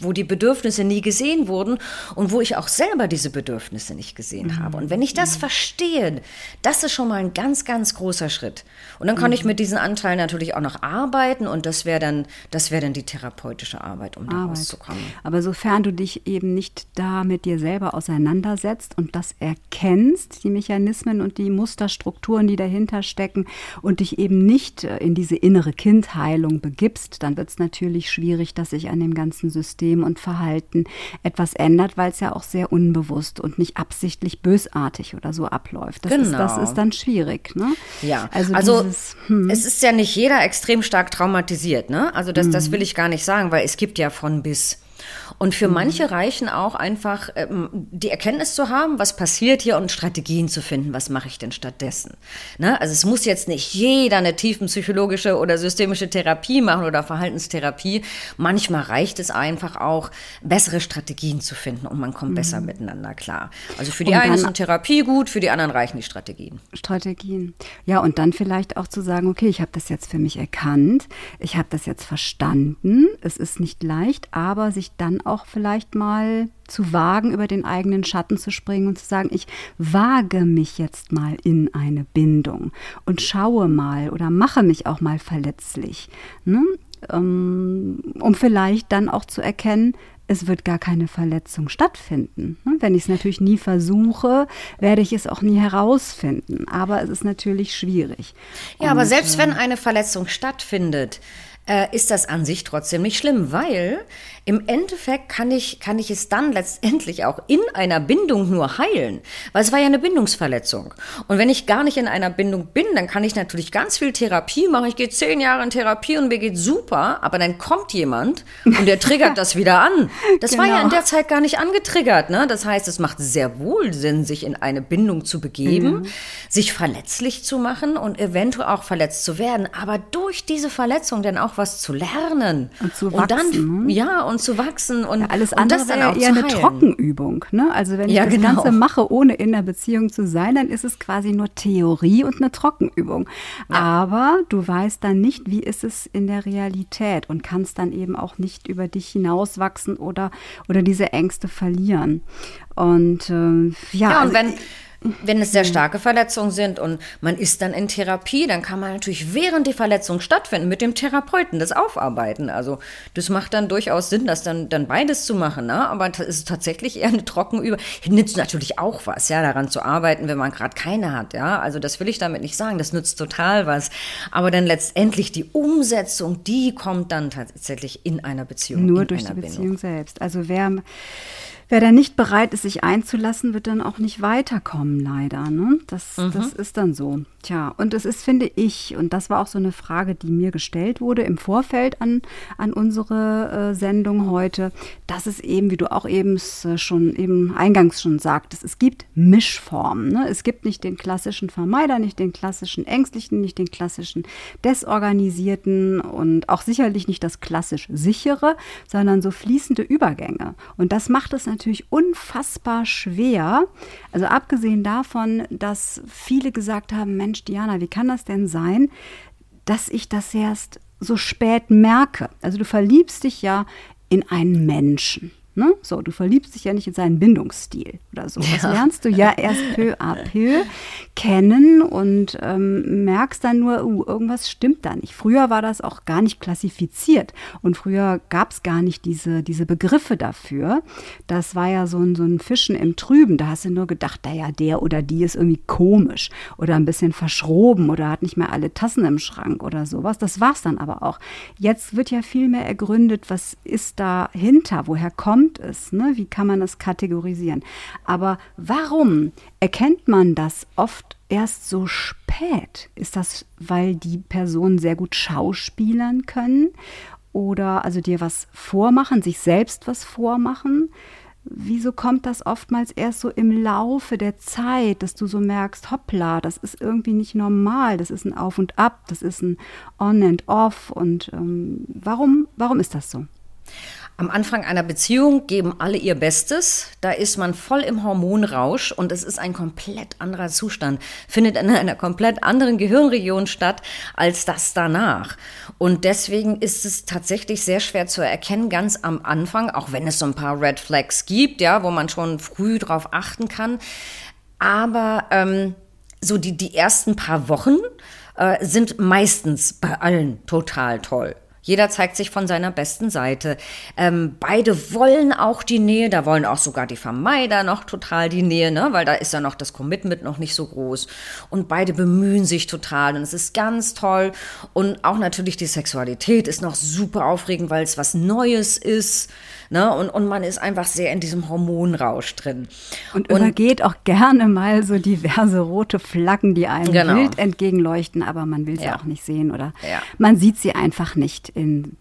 wo die Bedürfnisse nie gesehen wurden und wo ich auch selber diese Bedürfnisse nicht gesehen mhm. habe. Und wenn ich das verstehe, das ist schon mal ein ganz, ganz großer Schritt. Und dann kann ich mhm. mit diesen Anteilen natürlich auch noch arbeiten und das wäre dann, das wäre dann die therapeutische Arbeit, um da rauszukommen. Aber sofern sofern du dich eben nicht da mit dir selber auseinandersetzt und das erkennst, die Mechanismen und die Musterstrukturen, die dahinter stecken und dich eben nicht äh, in diese innere Kindheilung begibst, dann wird es natürlich schwierig, dass sich an dem ganzen System und Verhalten etwas ändert, weil es ja auch sehr unbewusst und nicht absichtlich bösartig oder so abläuft. Das, genau. ist, das ist dann schwierig. Ne? Ja, also, also dieses, hm. es ist ja nicht jeder extrem stark traumatisiert. Ne? Also das, das mhm. will ich gar nicht sagen, weil es gibt ja von bis. Und für mhm. manche reichen auch einfach ähm, die Erkenntnis zu haben, was passiert hier und Strategien zu finden, was mache ich denn stattdessen. Ne? Also es muss jetzt nicht jeder eine tiefenpsychologische oder systemische Therapie machen oder Verhaltenstherapie. Manchmal reicht es einfach auch, bessere Strategien zu finden und man kommt mhm. besser miteinander klar. Also für die einen ist eine Therapie gut, für die anderen reichen die Strategien. Strategien. Ja, und dann vielleicht auch zu sagen, okay, ich habe das jetzt für mich erkannt, ich habe das jetzt verstanden, es ist nicht leicht, aber sich dann auch vielleicht mal zu wagen, über den eigenen Schatten zu springen und zu sagen, ich wage mich jetzt mal in eine Bindung und schaue mal oder mache mich auch mal verletzlich, ne? Ähm, um vielleicht dann auch zu erkennen, es wird gar keine Verletzung stattfinden. Ne? Wenn ich es natürlich nie versuche, werde ich es auch nie herausfinden. Aber es ist natürlich schwierig. Ja, und, aber selbst äh, wenn eine Verletzung stattfindet, äh, ist das an sich trotzdem nicht schlimm, weil im Endeffekt kann ich, kann ich es dann letztendlich auch in einer Bindung nur heilen, weil es war ja eine Bindungsverletzung. Und wenn ich gar nicht in einer Bindung bin, dann kann ich natürlich ganz viel Therapie machen. Ich gehe zehn Jahre in Therapie und mir geht super, aber dann kommt jemand und der triggert <laughs> das wieder an. Das genau. war ja in genau. der Zeit gar nicht angetriggert. Ne? Das heißt, es macht sehr wohl Sinn, sich in eine Bindung zu begeben, mhm. sich verletzlich zu machen und eventuell auch verletzt zu werden, aber durch diese Verletzung dann auch was zu lernen. Und zu wachsen. Und dann, ne? ja, und zu wachsen und, ja, alles andere und das dann auch eher eine Trockenübung. Ne? Also wenn ich ja, das genau. Ganze mache, ohne in der Beziehung zu sein, dann ist es quasi nur Theorie und eine Trockenübung. Ja. Aber du weißt dann nicht, wie ist es in der Realität und kannst dann eben auch nicht über dich hinauswachsen oder, oder diese Ängste verlieren. Und äh, ja, ja und also, wenn wenn es sehr mhm. starke Verletzungen sind und man ist dann in Therapie, dann kann man natürlich während die Verletzung stattfinden mit dem Therapeuten das aufarbeiten. Also das macht dann durchaus Sinn, das dann, dann beides zu machen. Ne? Aber es ist tatsächlich eher eine Trockenübung. Nützt natürlich auch was, ja, daran zu arbeiten, wenn man gerade keine hat. Ja, also das will ich damit nicht sagen. Das nützt total was. Aber dann letztendlich die Umsetzung, die kommt dann tatsächlich in einer Beziehung. Nur durch die Beziehung Bindung. selbst. Also wer wer da nicht bereit ist, sich einzulassen, wird dann auch nicht weiterkommen, leider. Ne? Das, mhm. das ist dann so. Tja, und es ist, finde ich, und das war auch so eine Frage, die mir gestellt wurde im Vorfeld an, an unsere äh, Sendung heute, dass es eben, wie du auch eben äh, schon eben eingangs schon sagtest, es gibt Mischformen. Ne? Es gibt nicht den klassischen Vermeider, nicht den klassischen Ängstlichen, nicht den klassischen Desorganisierten und auch sicherlich nicht das klassisch sichere, sondern so fließende Übergänge. Und das macht es natürlich unfassbar schwer. Also abgesehen davon, dass viele gesagt haben, Mensch, Diana, wie kann das denn sein, dass ich das erst so spät merke? Also du verliebst dich ja in einen Menschen. Ne? So, du verliebst dich ja nicht in seinen Bindungsstil oder so. Das lernst du ja erst peu à peu kennen und ähm, merkst dann nur, uh, irgendwas stimmt da nicht. Früher war das auch gar nicht klassifiziert und früher gab es gar nicht diese, diese Begriffe dafür. Das war ja so ein, so ein Fischen im Trüben. Da hast du nur gedacht, naja, der oder die ist irgendwie komisch oder ein bisschen verschroben oder hat nicht mehr alle Tassen im Schrank oder sowas. Das war es dann aber auch. Jetzt wird ja viel mehr ergründet, was ist dahinter, woher kommt kommt es? Ne? Wie kann man es kategorisieren? Aber warum erkennt man das oft erst so spät? Ist das, weil die Personen sehr gut schauspielern können? Oder also dir was vormachen, sich selbst was vormachen? Wieso kommt das oftmals erst so im Laufe der Zeit, dass du so merkst, hoppla, das ist irgendwie nicht normal, das ist ein Auf und Ab, das ist ein On and Off und ähm, warum, warum ist das so? Am Anfang einer Beziehung geben alle ihr Bestes. Da ist man voll im Hormonrausch und es ist ein komplett anderer Zustand. Findet in einer komplett anderen Gehirnregion statt als das danach. Und deswegen ist es tatsächlich sehr schwer zu erkennen, ganz am Anfang, auch wenn es so ein paar Red Flags gibt, ja, wo man schon früh drauf achten kann. Aber ähm, so die, die ersten paar Wochen äh, sind meistens bei allen total toll. Jeder zeigt sich von seiner besten Seite. Ähm, beide wollen auch die Nähe, da wollen auch sogar die Vermeider noch total die Nähe, ne? weil da ist ja noch das Commitment noch nicht so groß. Und beide bemühen sich total und es ist ganz toll. Und auch natürlich die Sexualität ist noch super aufregend, weil es was Neues ist. Ne? Und, und man ist einfach sehr in diesem Hormonrausch drin. Und, und übergeht auch gerne mal so diverse rote Flaggen, die einem genau. wild entgegenleuchten, aber man will sie ja. auch nicht sehen oder ja. man sieht sie einfach nicht in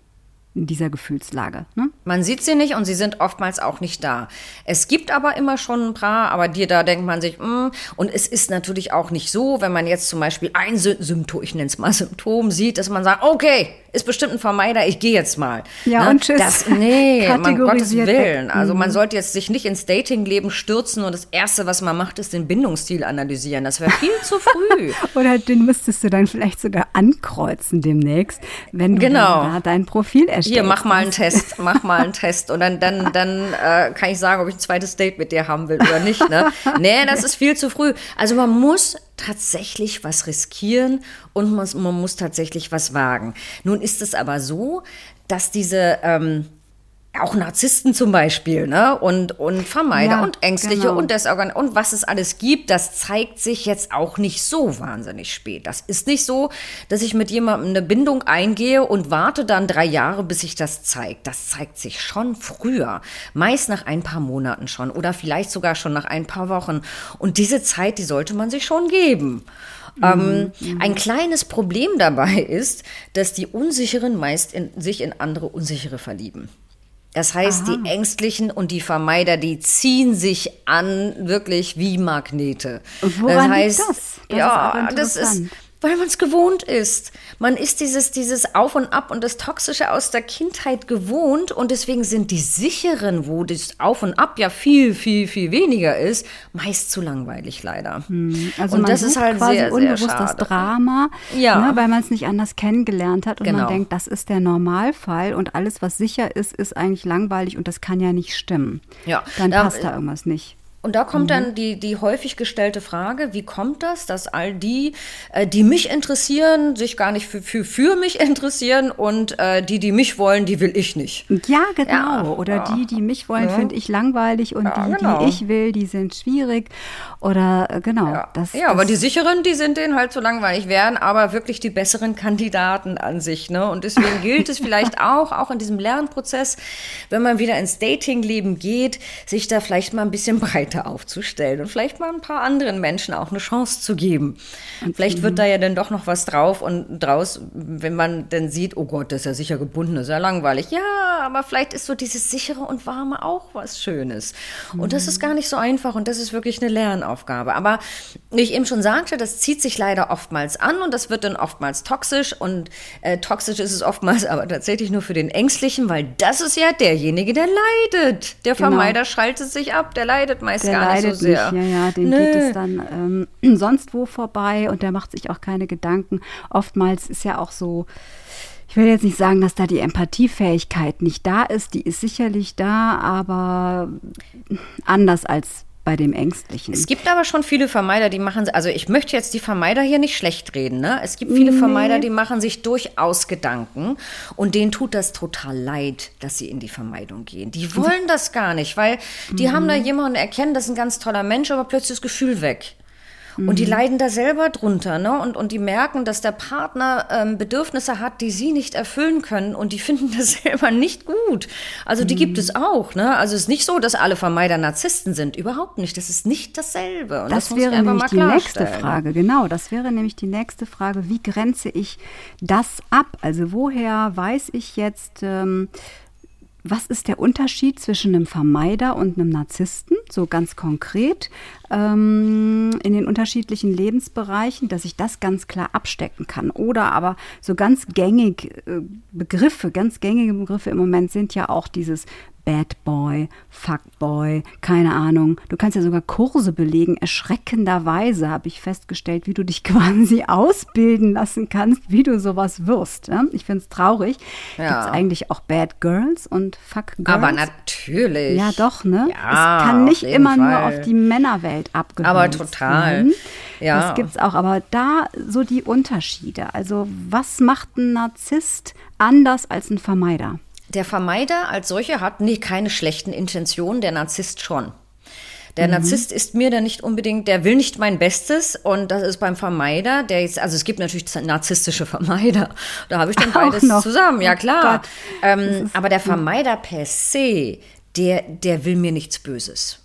in dieser Gefühlslage. Ne? Man sieht sie nicht und sie sind oftmals auch nicht da. Es gibt aber immer schon ein paar, aber dir da denkt man sich, mm, und es ist natürlich auch nicht so, wenn man jetzt zum Beispiel ein Symptom, ich nenne es mal Symptom, sieht, dass man sagt, okay, ist bestimmt ein Vermeider, ich gehe jetzt mal. Ja, ne? und tschüss. Das, nee, <laughs> man Gottes Willen. Also man mhm. sollte jetzt sich nicht ins Datingleben stürzen und das Erste, was man macht, ist den Bindungsstil analysieren. Das wäre viel zu früh. <laughs> Oder den müsstest du dann vielleicht sogar ankreuzen demnächst, wenn du genau. dein Profil erstellst. Hier, mach mal einen Test, mach mal einen Test. Und dann, dann, dann äh, kann ich sagen, ob ich ein zweites Date mit dir haben will oder nicht. Ne? <laughs> Nee, das ist viel zu früh. Also man muss tatsächlich was riskieren und man, man muss tatsächlich was wagen. Nun ist es aber so, dass diese, ähm, auch Narzissten zum Beispiel, ne? Und, und Vermeider Ja, und Ängstliche genau. und Desorgan und was es alles gibt, das zeigt sich jetzt auch nicht so wahnsinnig spät. Das ist nicht so, dass ich mit jemandem eine Bindung eingehe und warte dann drei Jahre, bis sich das zeigt. Das zeigt sich schon früher. Meist nach ein paar Monaten schon oder vielleicht sogar schon nach ein paar Wochen. Und diese Zeit, die sollte man sich schon geben. Ähm, ein kleines Problem dabei <laughs> ist, dass die Unsicheren meist in, sich in andere Unsichere verlieben. Das heißt, die Ängstlichen und die Vermeider, die ziehen sich an, wirklich wie Magnete. Und woran liegt heißt, das? Das ist ja, aber das ist. Weil man es gewohnt ist. Man ist dieses, dieses Auf und Ab und das Toxische aus der Kindheit gewohnt und deswegen sind die sicheren, wo das Auf und Ab ja viel, viel, viel weniger ist, meist zu langweilig leider. Also und man das ist halt quasi sehr, sehr unbewusst das schade. Drama, Ja. ne, weil man es nicht anders kennengelernt hat und man Genau. denkt, das ist der Normalfall und alles, was sicher ist, ist eigentlich langweilig und das kann ja nicht stimmen. Ja, Dann da- passt da irgendwas nicht. Und da kommt Mhm. dann die, die häufig gestellte Frage, wie kommt das, dass all die, äh, die mich interessieren, sich gar nicht für, für, für mich interessieren und äh, die, die mich wollen, die will ich nicht. Ja, genau. Ja, Oder ja. die, die mich wollen, finde ich langweilig und Ja, die, genau. die ich will, die sind schwierig. Oder äh, genau. Ja, das, ja aber das, die sicheren, die sind denen halt so langweilig, wären aber wirklich die besseren Kandidaten an sich. Ne? Und deswegen gilt es <laughs> vielleicht auch, auch in diesem Lernprozess, wenn man wieder ins Datingleben geht, sich da vielleicht mal ein bisschen breiter aufzustellen und vielleicht mal ein paar anderen Menschen auch eine Chance zu geben. Vielleicht wird da ja dann doch noch was drauf und draus, wenn man dann sieht, oh Gott, das ist ja sicher gebunden, das ist ja langweilig. Ja, aber vielleicht ist so dieses sichere und warme auch was Schönes. Und das ist gar nicht so einfach und das ist wirklich eine Lernaufgabe. Aber wie ich eben schon sagte, das zieht sich leider oftmals an und das wird dann oftmals toxisch und äh, toxisch ist es oftmals <laughs> aber tatsächlich nur für den Ängstlichen, weil das ist ja derjenige, der leidet. Der Genau. Vermeider schaltet sich ab, der leidet der gar nicht leidet so sehr. nicht, ja, ja, dem Nö. geht es dann ähm, <clears throat> sonst wo vorbei und der macht sich auch keine Gedanken. Oftmals ist ja auch so, ich will jetzt nicht sagen, dass da die Empathiefähigkeit nicht da ist, die ist sicherlich da, aber anders als bei dem Ängstlichen. Es gibt aber schon viele Vermeider, die machen, also ich möchte jetzt die Vermeider hier nicht schlecht reden, ne? Es gibt viele Vermeider, die machen sich durchaus Gedanken und denen tut das total leid, dass sie in die Vermeidung gehen. Die wollen das gar nicht, weil die haben da jemanden erkennen, das ist ein ganz toller Mensch, aber plötzlich das Gefühl weg. Und die leiden da selber drunter, ne? Und, und die merken, dass der Partner ähm, Bedürfnisse hat, die sie nicht erfüllen können und die <laughs> finden das selber nicht gut. Also die gibt es auch, ne? Also es ist nicht so, dass alle Vermeider Narzissten sind. Überhaupt nicht. Das ist nicht dasselbe. Und Das, ich wäre nämlich die nächste klarstellen. Frage, genau. Das wäre nämlich die nächste Frage. Wie grenze ich das ab? Also woher weiß ich jetzt, ähm, was ist der Unterschied zwischen einem Vermeider und einem Narzissten? So ganz konkret ähm, in den unterschiedlichen Lebensbereichen, dass ich das ganz klar abstecken kann. Oder aber so ganz gängig äh, Begriffe, ganz gängige Begriffe im Moment sind ja auch dieses Bad Boy, Fuck Boy, keine Ahnung. Du kannst ja sogar Kurse belegen. Erschreckenderweise habe ich festgestellt, wie du dich <laughs> quasi ausbilden lassen kannst, wie du sowas wirst. Ja? Ich finde es traurig. Ja. Gibt es eigentlich auch Bad Girls und Fuck Girls? Aber natürlich. Ja, doch, ne? Ja, es kann nicht immer nur Fall. auf die Männerwelt abgewöhnt Aber total. werden. Ja. Das gibt's auch. Aber da so die Unterschiede. Also, was macht ein Narzisst anders als ein Vermeider? Der Vermeider als solcher hat nee, keine schlechten Intentionen, der Narzisst schon. Der Mhm. Narzisst ist mir dann nicht unbedingt, der will nicht mein Bestes und das ist beim Vermeider, der jetzt, also es gibt natürlich narzisstische <laughs> Vermeider, da habe ich dann <laughs> beides zusammen, ja Oh klar. Gott. ähm, aber der Vermeider per se, der, der will mir nichts Böses.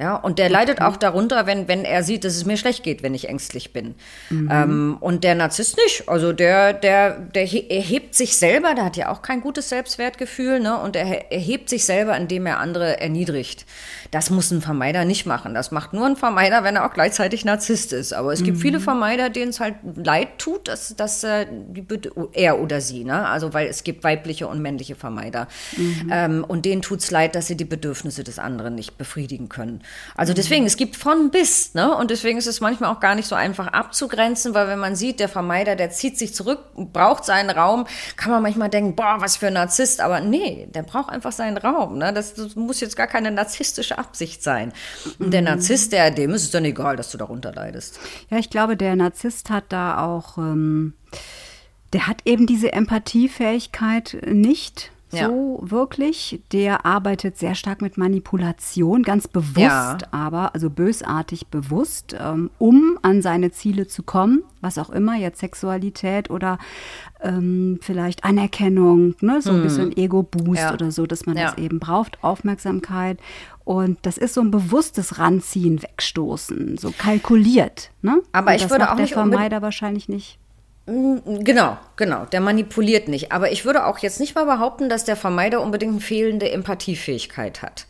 Ja, und der leidet auch darunter, wenn, wenn er sieht, dass es mir schlecht geht, wenn ich ängstlich bin. Ähm, und der Narzisst nicht. Also der, der, der he- erhebt sich selber, der hat ja auch kein gutes Selbstwertgefühl, ne? Und er he- erhebt sich selber, indem er andere erniedrigt. Das muss ein Vermeider nicht machen. Das macht nur ein Vermeider, wenn er auch gleichzeitig Narzisst ist. Aber es gibt viele Vermeider, denen es halt leid tut, dass, dass äh, er oder sie, ne? Also weil es gibt weibliche und männliche Vermeider. Ähm, und denen tut es leid, dass sie die Bedürfnisse des anderen nicht befriedigen können. Also deswegen, es gibt von bis, ne? Und deswegen ist es manchmal auch gar nicht so einfach abzugrenzen, weil wenn man sieht, der Vermeider, der zieht sich zurück, braucht seinen Raum, kann man manchmal denken, boah, was für ein Narzisst. Aber nee, der braucht einfach seinen Raum. Ne? Das, das muss jetzt gar keine narzisstische Absicht sein. Und der Narzisst, der, dem ist es dann egal, dass du darunter leidest. Ja, ich glaube, der Narzisst hat da auch, ähm, der hat eben diese Empathiefähigkeit nicht, ja. so wirklich. Der arbeitet sehr stark mit Manipulation, ganz bewusst ja. aber, also bösartig bewusst, ähm, um an seine Ziele zu kommen, was auch immer, jetzt Sexualität oder ähm, vielleicht Anerkennung, ne, so ein hm. bisschen Ego-Boost ja. oder so, dass man das eben braucht, Aufmerksamkeit. Und das ist so ein bewusstes Ranziehen, Wegstoßen, so kalkuliert. Ne? Aber Und ich würde auch der nicht Vermeider wahrscheinlich nicht. Mm, genau, genau. Der manipuliert nicht. Aber ich würde auch jetzt nicht mal behaupten, dass der Vermeider unbedingt eine fehlende Empathiefähigkeit hat.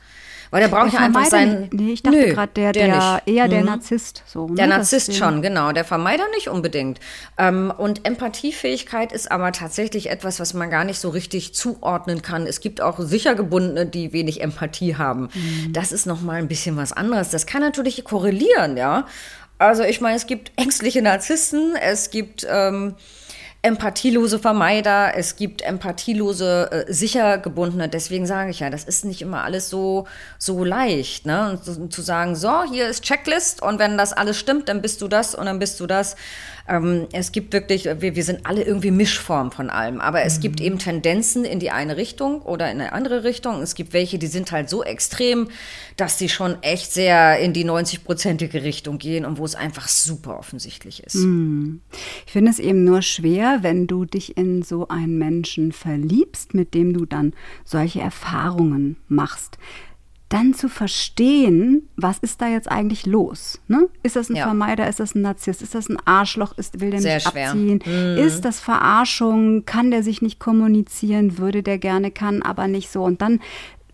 Weil der braucht der ja einfach seinen. Nee, ich dachte gerade, der, der, der eher der mhm. Narzisst. So, ne? Der Narzisst das, schon, genau. Der Vermeider nicht unbedingt. Ähm, und Empathiefähigkeit ist aber tatsächlich etwas, was man gar nicht so richtig zuordnen kann. Es gibt auch sicher Gebundene, die wenig Empathie haben. Mhm. Das ist nochmal ein bisschen was anderes. Das kann natürlich korrelieren, ja. Also ich meine, es gibt ängstliche Narzissten, es gibt ähm, empathielose Vermeider, es gibt empathielose äh, sicher gebundene. Deswegen sage ich ja, das ist nicht immer alles so so leicht, ne? Und zu, zu sagen, so hier ist Checklist und wenn das alles stimmt, dann bist du das und dann bist du das. Ähm, es gibt wirklich, wir, wir sind alle irgendwie Mischform von allem, aber es mhm. gibt eben Tendenzen in die eine Richtung oder in eine andere Richtung. Es gibt welche, die sind halt so extrem, dass die schon echt sehr in die 90-prozentige Richtung gehen und wo es einfach super offensichtlich ist. Mhm. Ich finde es eben nur schwer, wenn du dich in so einen Menschen verliebst, mit dem du dann solche Erfahrungen machst dann zu verstehen, was ist da jetzt eigentlich los? Ne? Ist das ein ja. Vermeider? Ist das ein Narzisst? Ist das ein Arschloch? Ist, will der Sehr mich schwer. abziehen? Mhm. Ist das Verarschung? Kann der sich nicht kommunizieren? Würde der gerne, kann aber nicht so. Und dann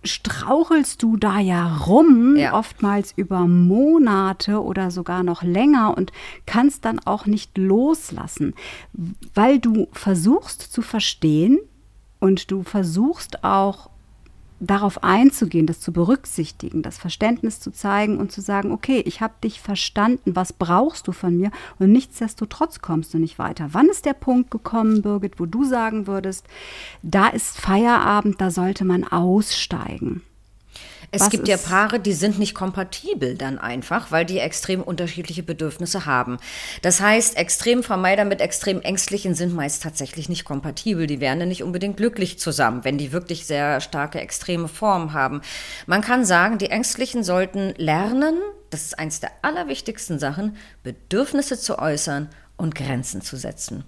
strauchelst du da ja rum, ja. oftmals über Monate oder sogar noch länger und kannst dann auch nicht loslassen, weil du versuchst zu verstehen und du versuchst auch darauf einzugehen, das zu berücksichtigen, das Verständnis zu zeigen und zu sagen, okay, ich habe dich verstanden, was brauchst du von mir und nichtsdestotrotz kommst du nicht weiter. Wann ist der Punkt gekommen, Birgit, wo du sagen würdest, da ist Feierabend, da sollte man aussteigen? Es Was gibt ja Paare, die sind nicht kompatibel dann einfach, weil die extrem unterschiedliche Bedürfnisse haben. Das heißt, Extremvermeider mit extrem Ängstlichen sind meist tatsächlich nicht kompatibel. Die werden nicht unbedingt glücklich zusammen, wenn die wirklich sehr starke extreme Formen haben. Man kann sagen, die Ängstlichen sollten lernen, das ist eins der allerwichtigsten Sachen, Bedürfnisse zu äußern und Grenzen zu setzen.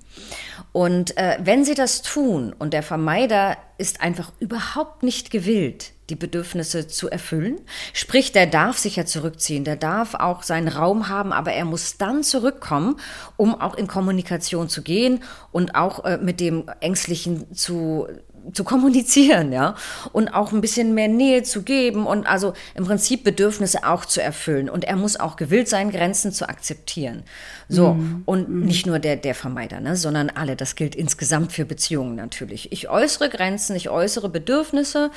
Und äh, wenn sie das tun und der Vermeider ist einfach überhaupt nicht gewillt, die Bedürfnisse zu erfüllen, sprich, der darf sich ja zurückziehen, der darf auch seinen Raum haben, aber er muss dann zurückkommen, um auch in Kommunikation zu gehen und auch äh, mit dem Ängstlichen zu zu kommunizieren, ja, und auch ein bisschen mehr Nähe zu geben und also im Prinzip Bedürfnisse auch zu erfüllen. Und er muss auch gewillt sein, Grenzen zu akzeptieren. So, mhm. und mhm. nicht nur der, der Vermeider, ne, sondern alle. Das gilt insgesamt für Beziehungen natürlich. Ich äußere Grenzen, ich äußere Bedürfnisse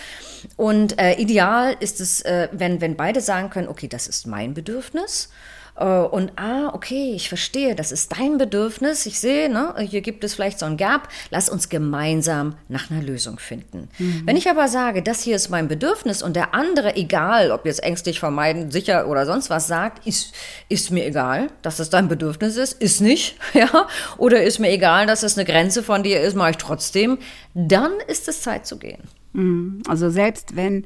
und äh, ideal ist es, äh, wenn, wenn beide sagen können, okay, das ist mein Bedürfnis und ah, okay, ich verstehe, das ist dein Bedürfnis. Ich sehe, ne, hier gibt es vielleicht so ein Gap. Lass uns gemeinsam nach einer Lösung finden. Mhm. Wenn ich aber sage, das hier ist mein Bedürfnis und der andere, egal, ob jetzt ängstlich vermeiden, sicher oder sonst was sagt, ist, ist mir egal, dass das dein Bedürfnis ist, ist nicht, <laughs> ja, oder ist mir egal, dass es eine Grenze von dir ist, mache ich trotzdem, dann ist es Zeit zu gehen. Mhm. Also selbst wenn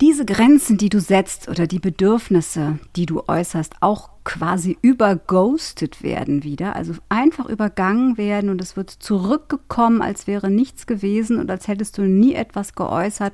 diese Grenzen, die du setzt oder die Bedürfnisse, die du äußerst, auch quasi überghostet werden wieder, also einfach übergangen werden und es wird zurückgekommen, als wäre nichts gewesen und als hättest du nie etwas geäußert.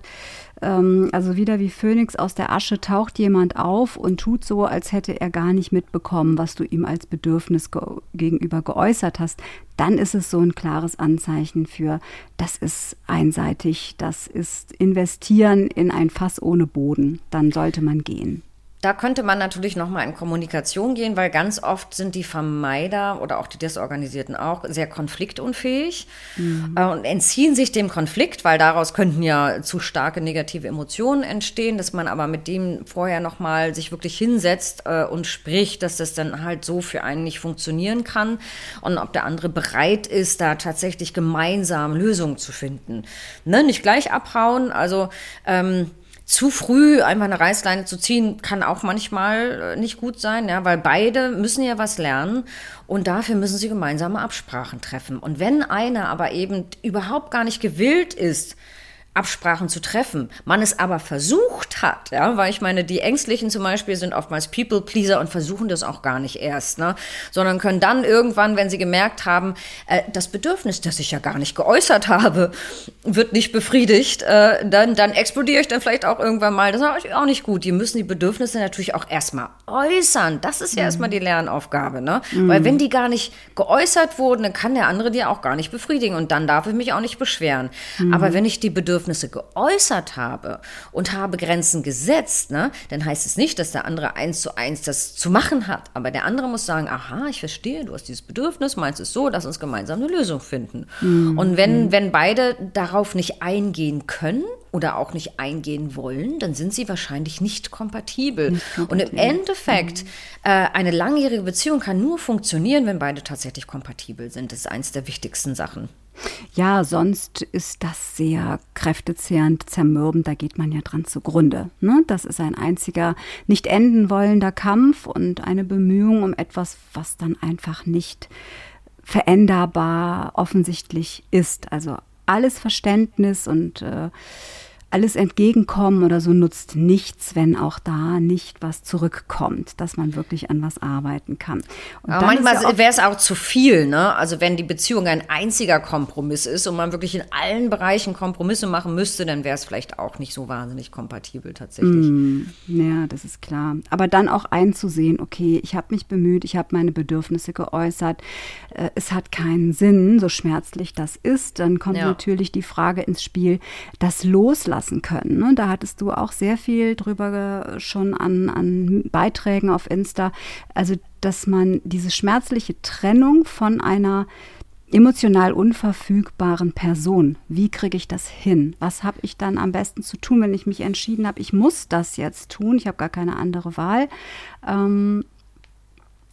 Ähm, also wieder wie Phönix aus der Asche taucht jemand auf und tut so, als hätte er gar nicht mitbekommen, was du ihm als Bedürfnis ge gegenüber geäußert hast. Dann ist es so ein klares Anzeichen für, das ist einseitig, das ist investieren in ein Fass ohne Boden. Dann sollte man gehen. Da könnte man natürlich nochmal in Kommunikation gehen, weil ganz oft sind die Vermeider oder auch die Desorganisierten auch sehr konfliktunfähig mhm. äh, und entziehen sich dem Konflikt, weil daraus könnten ja zu starke negative Emotionen entstehen, dass man aber mit dem vorher nochmal sich wirklich hinsetzt äh, und spricht, dass das dann halt so für einen nicht funktionieren kann und ob der andere bereit ist, da tatsächlich gemeinsam Lösungen zu finden. Ne? Nicht gleich abhauen, also ähm, zu früh einfach eine Reißleine zu ziehen, kann auch manchmal äh, nicht gut sein, ja, weil beide müssen ja was lernen und dafür müssen sie gemeinsame Absprachen treffen. Und wenn einer aber eben überhaupt gar nicht gewillt ist, Absprachen zu treffen, man es aber versucht hat, ja, weil ich meine, die Ängstlichen zum Beispiel sind oftmals People-Pleaser und versuchen das auch gar nicht erst, ne, sondern können dann irgendwann, wenn sie gemerkt haben, äh, das Bedürfnis, das ich ja gar nicht geäußert habe, wird nicht befriedigt, äh, dann, dann explodiere ich dann vielleicht auch irgendwann mal. Das ist auch nicht gut. Die müssen die Bedürfnisse natürlich auch erstmal äußern. Das ist ja mhm. erstmal die Lernaufgabe, ne, mhm. weil wenn die gar nicht geäußert wurden, dann kann der andere die auch gar nicht befriedigen und dann darf ich mich auch nicht beschweren. Mhm. Aber wenn ich die Bedürfnisse Bedürfnisse geäußert habe und habe Grenzen gesetzt, ne, dann heißt es nicht, dass der andere eins zu eins das zu machen hat. Aber der andere muss sagen, aha, ich verstehe, du hast dieses Bedürfnis, meinst es so, lass uns gemeinsam eine Lösung finden. Mhm. Und wenn, wenn beide darauf nicht eingehen können, oder auch nicht eingehen wollen, dann sind sie wahrscheinlich nicht kompatibel. Nicht kompatibel. Und im Endeffekt, mhm. äh, eine langjährige Beziehung kann nur funktionieren, wenn beide tatsächlich kompatibel sind. Das ist eins der wichtigsten Sachen. Ja, sonst ist das sehr kräftezehrend, zermürbend, da geht man ja dran zugrunde. Ne? Das ist ein einziger nicht enden wollender Kampf und eine Bemühung um etwas, was dann einfach nicht veränderbar offensichtlich ist. Also alles Verständnis und äh, alles entgegenkommen oder so nutzt nichts, wenn auch da nicht was zurückkommt, dass man wirklich an was arbeiten kann. Aber manchmal ja wäre es auch zu viel, ne? Also wenn die Beziehung ein einziger Kompromiss ist und man wirklich in allen Bereichen Kompromisse machen müsste, dann wäre es vielleicht auch nicht so wahnsinnig kompatibel tatsächlich. Mm, ja, das ist klar. Aber dann auch einzusehen, okay, ich habe mich bemüht, ich habe meine Bedürfnisse geäußert, äh, es hat keinen Sinn, so schmerzlich das ist, dann kommt ja. natürlich die Frage ins Spiel, das Loslassen lassen können. Ne? Da hattest du auch sehr viel drüber schon an, an Beiträgen auf Insta. Also, dass man diese schmerzliche Trennung von einer emotional unverfügbaren Person. Wie kriege ich das hin? Was habe ich dann am besten zu tun, wenn ich mich entschieden habe, ich muss das jetzt tun, ich habe gar keine andere Wahl? Ähm,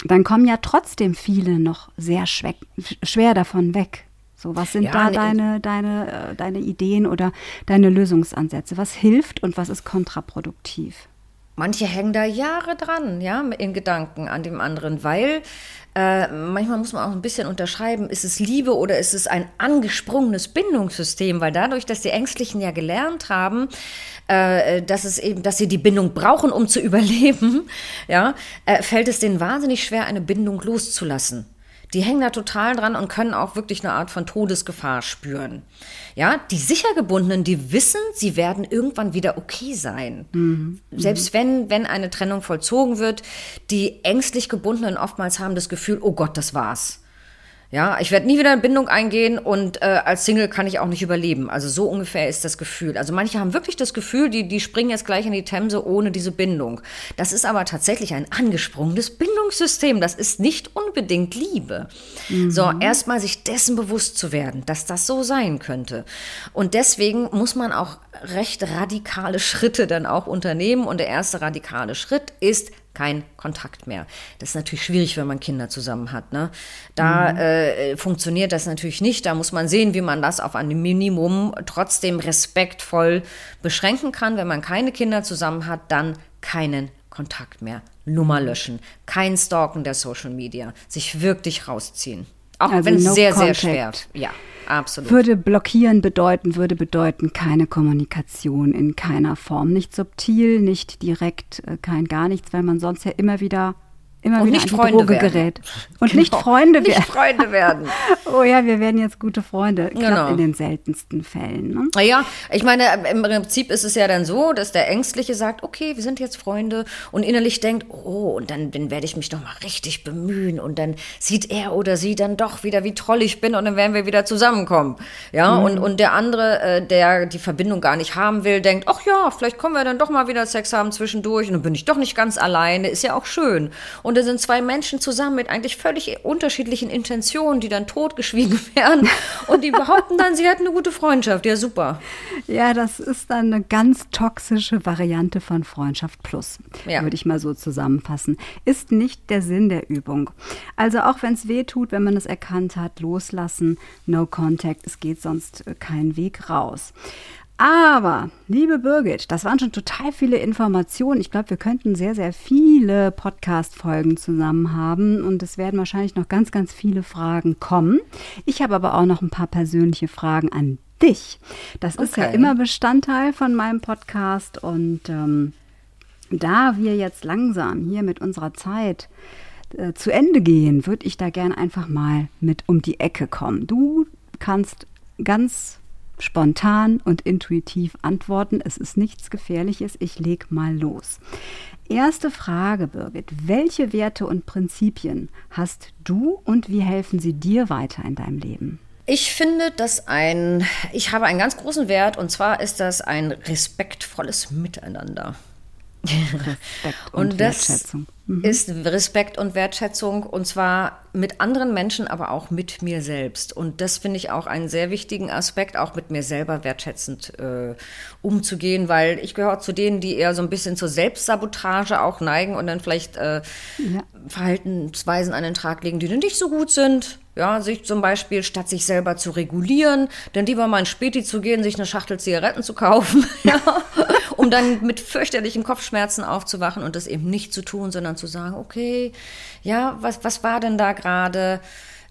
dann kommen ja trotzdem viele noch sehr schwer davon weg. So, was sind ja, da deine, deine, äh, deine Ideen oder deine Lösungsansätze? Was hilft und was ist kontraproduktiv? Manche hängen da Jahre dran, ja, in Gedanken an dem anderen, weil äh, manchmal muss man auch ein bisschen unterschreiben, ist es Liebe oder ist es ein angesprungenes Bindungssystem? Weil dadurch, dass die Ängstlichen ja gelernt haben, äh, dass es eben, dass sie die Bindung brauchen, um zu <laughs> überleben, ja, äh, fällt es denen wahnsinnig schwer, eine Bindung loszulassen. Die hängen da total dran und können auch wirklich eine Art von Todesgefahr spüren. Ja, die sichergebundenen, die wissen, sie werden irgendwann wieder okay sein. Mhm. Selbst wenn, wenn eine Trennung vollzogen wird, die ängstlich gebundenen oftmals haben das Gefühl, oh Gott, das war's. Ja, ich werde nie wieder in Bindung eingehen und äh, als Single kann ich auch nicht überleben. Also so ungefähr ist das Gefühl. Also manche haben wirklich das Gefühl, die, die springen jetzt gleich in die Themse ohne diese Bindung. Das ist aber tatsächlich ein angesprungenes Bindungssystem. Das ist nicht unbedingt Liebe. Mhm. So, erstmal sich dessen bewusst zu werden, dass das so sein könnte. Und deswegen muss man auch recht radikale Schritte dann auch unternehmen. Und der erste radikale Schritt ist kein Kontakt mehr. Das ist natürlich schwierig, wenn man Kinder zusammen hat. Ne? Da mhm. äh, funktioniert das natürlich nicht. Da muss man sehen, wie man das auf ein Minimum trotzdem respektvoll beschränken kann. Wenn man keine Kinder zusammen hat, dann keinen Kontakt mehr. Nummer löschen. Kein Stalken der Social Media. Sich wirklich rausziehen. Auch also wenn es no sehr, contact. sehr schwer. Ja. Absolut. Würde blockieren bedeuten, würde bedeuten keine Kommunikation in keiner Form. Nicht subtil, nicht direkt, äh, kein gar nichts, weil man sonst ja immer wieder immer und wieder nicht Freunde Droge werden. gerät. <laughs> Und genau. nicht Freunde werden. Nicht Freunde werden. <laughs> oh ja, wir werden jetzt gute Freunde. Klappt genau. in den seltensten Fällen. Ne? Naja, ich meine, im Prinzip ist es ja dann so, dass der Ängstliche sagt, okay, wir sind jetzt Freunde und innerlich denkt, oh, und dann, dann werde ich mich doch mal richtig bemühen und dann sieht er oder sie dann doch wieder, wie toll ich bin und dann werden wir wieder zusammenkommen. Ja, mhm. und, und der andere, äh, der die Verbindung gar nicht haben will, denkt, ach ja, vielleicht kommen wir dann doch mal wieder Sex haben zwischendurch und dann bin ich doch nicht ganz alleine, ist ja auch schön. Und da sind zwei Menschen zusammen mit eigentlich völlig unterschiedlichen Intentionen, die dann totgeschwiegen <laughs> werden. Und die behaupten dann, sie hätten eine gute Freundschaft. Ja, super. Ja, das ist dann eine ganz toxische Variante von Freundschaft Plus. Ja. Würde ich mal so zusammenfassen. Ist nicht der Sinn der Übung. Also auch wenn es weh tut, wenn man es erkannt hat, loslassen, no contact. Es geht sonst kein Weg raus. Aber, liebe Birgit, das waren schon total viele Informationen. Ich glaube, wir könnten sehr, sehr viele Podcast-Folgen zusammen haben und es werden wahrscheinlich noch ganz, ganz viele Fragen kommen. Ich habe aber auch noch ein paar persönliche Fragen an dich. Das ist ja Okay. immer Bestandteil von meinem Podcast und ähm, da wir jetzt langsam hier mit unserer Zeit äh, zu Ende gehen, würde ich da gern einfach mal mit um die Ecke kommen. Du kannst ganz spontan und intuitiv antworten. Es ist nichts Gefährliches. Ich leg mal los. Erste Frage, Birgit. Welche Werte und Prinzipien hast du und wie helfen sie dir weiter in deinem Leben? Ich finde, dass ein, ich habe einen ganz großen Wert und zwar ist das ein respektvolles Miteinander. Respekt und, Und das Wertschätzung. ist Respekt und Wertschätzung und zwar mit anderen Menschen, aber auch mit mir selbst. Und das finde ich auch einen sehr wichtigen Aspekt, auch mit mir selber wertschätzend äh, umzugehen, weil ich gehöre zu denen, die eher so ein bisschen zur Selbstsabotage auch neigen und dann vielleicht äh, Ja. Verhaltensweisen an den Tag legen, die dann nicht so gut sind. Ja, sich zum Beispiel, statt sich selber zu regulieren, dann lieber mal in Späti zu gehen, sich eine Schachtel Zigaretten zu kaufen, <laughs> ja, um dann mit fürchterlichen Kopfschmerzen aufzuwachen und das eben nicht zu tun, sondern zu sagen, okay, ja, was, was war denn da gerade?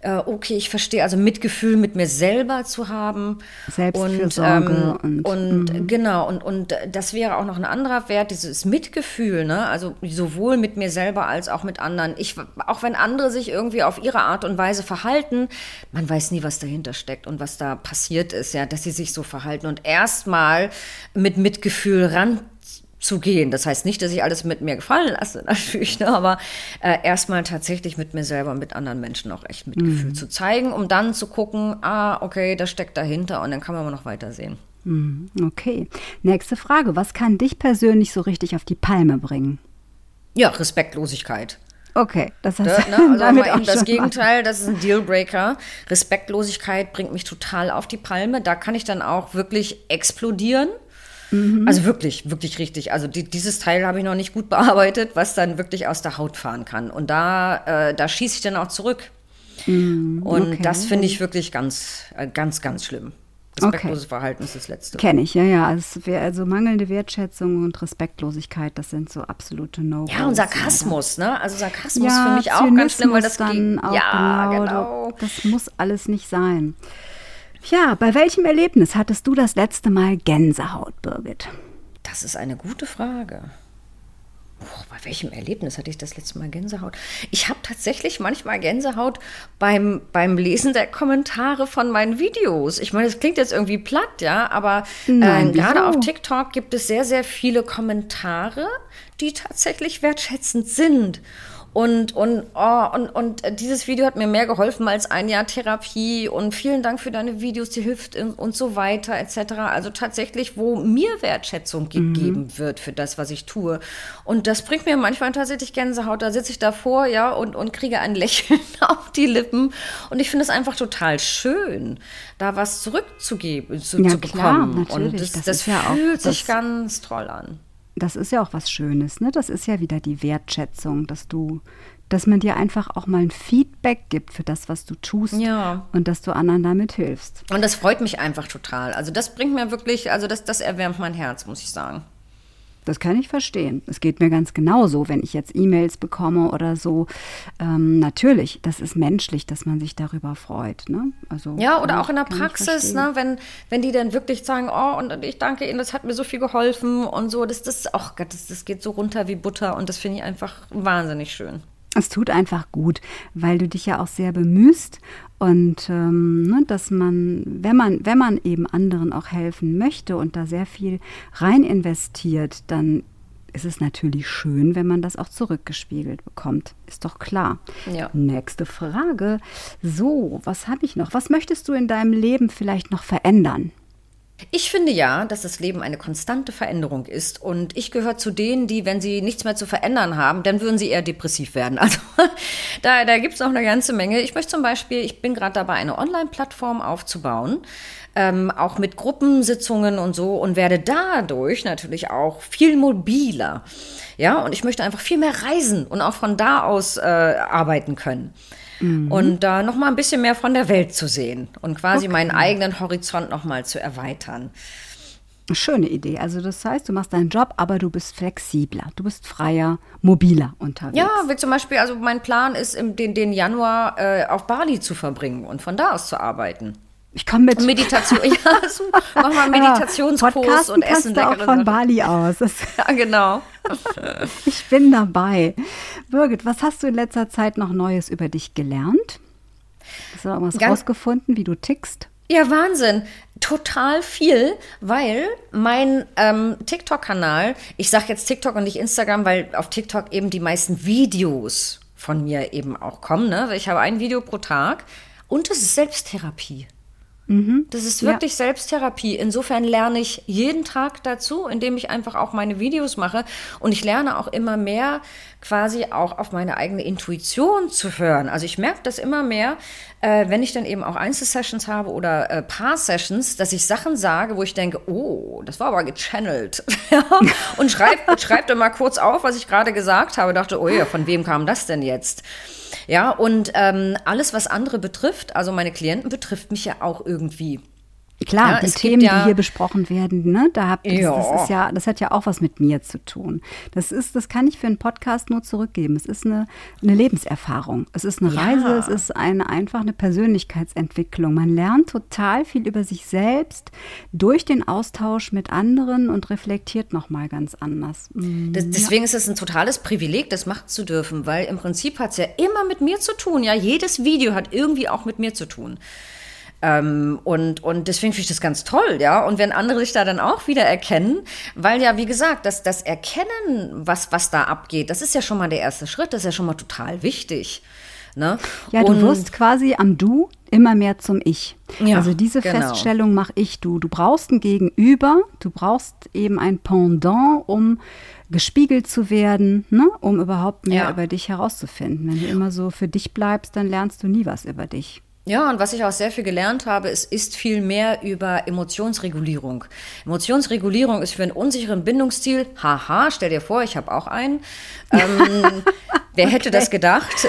Äh, okay, ich verstehe, also Mitgefühl mit mir selber zu haben. Selbstfürsorge und, und- und, und genau, und, und das wäre auch noch ein anderer Wert, dieses Mitgefühl, ne? Also sowohl mit mir selber als auch mit anderen. Ich, auch wenn andere sich irgendwie auf ihre Art und Weise verhalten, man weiß nie, was dahinter steckt und was da passiert ist, ja, dass sie sich so verhalten. Und erstmal mit Mitgefühl ran zu gehen. Das heißt nicht, dass ich alles mit mir gefallen lasse, <laughs> natürlich, ne? aber äh, erstmal tatsächlich mit mir selber und mit anderen Menschen auch echt Mitgefühl zu zeigen, um dann zu gucken, ah, okay, das steckt dahinter und dann kann man mal noch weitersehen. Mhm, Okay. Nächste Frage. Was kann dich persönlich so richtig auf die Palme bringen? Ja, Respektlosigkeit. Okay, das Ne? heißt Ne? <laughs> Also damit eben das Gegenteil, das ist ein Dealbreaker. Respektlosigkeit bringt mich total auf die Palme. Da kann ich dann auch wirklich explodieren. Mhm. Also wirklich, wirklich richtig. Also die, dieses Teil habe ich noch nicht gut bearbeitet, was dann wirklich aus der Haut fahren kann. Und da, äh, da schieße ich dann auch zurück. Und Mhm, okay. das finde ich wirklich ganz, äh, ganz, ganz schlimm. Respektloses Verhalten ist das Letzte. Kenne ich, ja, ja. Es wär, also mangelnde Wertschätzung und Respektlosigkeit, das sind so absolute no Ja, und Sarkasmus, ne? Also Sarkasmus Ja, für mich auch ganz schlimm, weil das Zynismus ging. dann auch Ja, genau. genau. Das muss alles nicht sein. Ja, bei welchem Erlebnis hattest du das letzte Mal Gänsehaut, Birgit? Das ist eine gute Frage. Boah, bei welchem Erlebnis hatte ich das letzte Mal Gänsehaut? Ich habe tatsächlich manchmal Gänsehaut beim, beim Lesen der Kommentare von meinen Videos. Ich meine, das klingt jetzt irgendwie platt, ja, aber ähm, gerade auf TikTok gibt es sehr, sehr viele Kommentare, die tatsächlich wertschätzend sind. Und, und, oh, und, und dieses Video hat mir mehr geholfen als ein Jahr Therapie und vielen Dank für deine Videos, die hilft und so weiter etc. Also tatsächlich, wo mir Wertschätzung gegeben wird für das, was ich tue. Und das bringt mir manchmal tatsächlich Gänsehaut. Da sitze ich davor, ja, und, und kriege ein <laughs> Lächeln auf die Lippen. Und ich finde es einfach total schön, da was zurückzugeben, zu, Ja, zu klar, bekommen. und natürlich. das, Das das, ist ja fühlt sich ganz toll an. Das ist ja auch was Schönes, ne? Das ist ja wieder die Wertschätzung, dass du, dass man dir einfach auch mal ein Feedback gibt für das, was du tust. Ja. Und dass du anderen damit hilfst. Und das freut mich einfach total. Also das bringt mir wirklich, also das, das erwärmt mein Herz, muss ich sagen. Das kann ich verstehen. Es geht mir ganz genauso, wenn ich jetzt E-Mails bekomme oder so. Ähm, natürlich, das ist menschlich, dass man sich darüber freut. Ne? Also, Ja, oder ich- auch in der Praxis, ne, wenn, wenn die dann wirklich sagen, oh, und ich danke Ihnen, das hat mir so viel geholfen und so, das, das, ach Gott, das, das geht so runter wie Butter und das finde ich einfach wahnsinnig schön. Es tut einfach gut, weil du dich ja auch sehr bemühst und ähm, ne, dass man, wenn man, wenn man eben anderen auch helfen möchte und da sehr viel rein investiert, dann ist es natürlich schön, wenn man das auch zurückgespiegelt bekommt. Ist doch klar. Ja. Nächste Frage. So, was habe ich noch? Was möchtest du in deinem Leben vielleicht noch verändern? Ich finde ja, dass das Leben eine konstante Veränderung ist und ich gehöre zu denen, die, wenn sie nichts mehr zu verändern haben, dann würden sie eher depressiv werden. <laughs> Also da, da gibt es noch eine ganze Menge. Ich möchte zum Beispiel, ich bin gerade dabei, eine Online-Plattform aufzubauen, ähm, auch mit Gruppensitzungen und so und werde dadurch natürlich auch viel mobiler. Ja, und ich möchte einfach viel mehr reisen und auch von da aus äh, arbeiten können. Und da noch mal ein bisschen mehr von der Welt zu sehen und quasi meinen eigenen Horizont noch mal zu erweitern. Schöne Idee. Also das heißt, du machst deinen Job, aber du bist flexibler, du bist freier, mobiler unterwegs. Ja, wie zum Beispiel, also mein Plan ist, den, den Januar äh, auf Bali zu verbringen und von da aus zu arbeiten. Ich komme mit. Meditation, ja, <laughs> so, mach mal Meditationskurs und essen du auch von Bali aus. <laughs> Ja, genau. <laughs> ich bin dabei. Birgit, was hast du in letzter Zeit noch Neues über dich gelernt? Hast du irgendwas Ganz rausgefunden, wie du tickst? Ja, Wahnsinn. Total viel, weil mein ähm, TikTok-Kanal, ich sage jetzt TikTok und nicht Instagram, weil auf TikTok eben die meisten Videos von mir eben auch kommen. Ne? Ich habe ein Video pro Tag und es ist Selbsttherapie. Mhm. Das ist wirklich ja. Selbsttherapie. Insofern lerne ich jeden Tag dazu, indem ich einfach auch meine Videos mache. Und ich lerne auch immer mehr quasi auch auf meine eigene Intuition zu hören. Also ich merke das immer mehr, äh, wenn ich dann eben auch Einzelsessions habe oder äh, Paar-Sessions, dass ich Sachen sage, wo ich denke, oh, das war aber gechannelt. <laughs> und schreibe <laughs> schreib dann mal kurz auf, was ich gerade gesagt habe. Dachte, oh ja, von wem kam das denn jetzt? Ja, und ähm, alles, was andere betrifft, also meine Klienten betrifft mich ja auch irgendwie. Klar, ja, die Themen, ja, die hier besprochen werden, ne, da habt ihr, ja. das, ist ja, das hat ja auch was mit mir zu tun. Das ist, das kann ich für einen Podcast nur zurückgeben. Es ist eine, eine Lebenserfahrung. Es ist eine Reise, es ist eine einfach eine Persönlichkeitsentwicklung. Man lernt total viel über sich selbst durch den Austausch mit anderen und reflektiert nochmal ganz anders. Mhm. Das, deswegen ist es ein totales Privileg, das machen zu dürfen, weil im Prinzip hat es ja immer mit mir zu tun. Ja, jedes Video hat irgendwie auch mit mir zu tun. Ähm, und, und deswegen finde ich das ganz toll, ja. Und wenn andere sich da dann auch wieder erkennen, weil ja, wie gesagt, das, das Erkennen, was, was da abgeht, das ist ja schon mal der erste Schritt, das ist ja schon mal total wichtig. Ne? Ja, du und, wirst quasi am Du immer mehr zum Ich. Ja, also diese genau. Feststellung mache ich du. Du brauchst ein Gegenüber, du brauchst eben ein Pendant, um gespiegelt zu werden, ne? um überhaupt mehr ja. über dich herauszufinden. Wenn du immer so für dich bleibst, dann lernst du nie was über dich. Ja, und was ich auch sehr viel gelernt habe, ist, ist viel mehr über Emotionsregulierung. Emotionsregulierung ist für einen unsicheren Bindungsstil, haha, stell dir vor, ich habe auch einen. Ähm, <laughs> wer okay. hätte das gedacht? <laughs>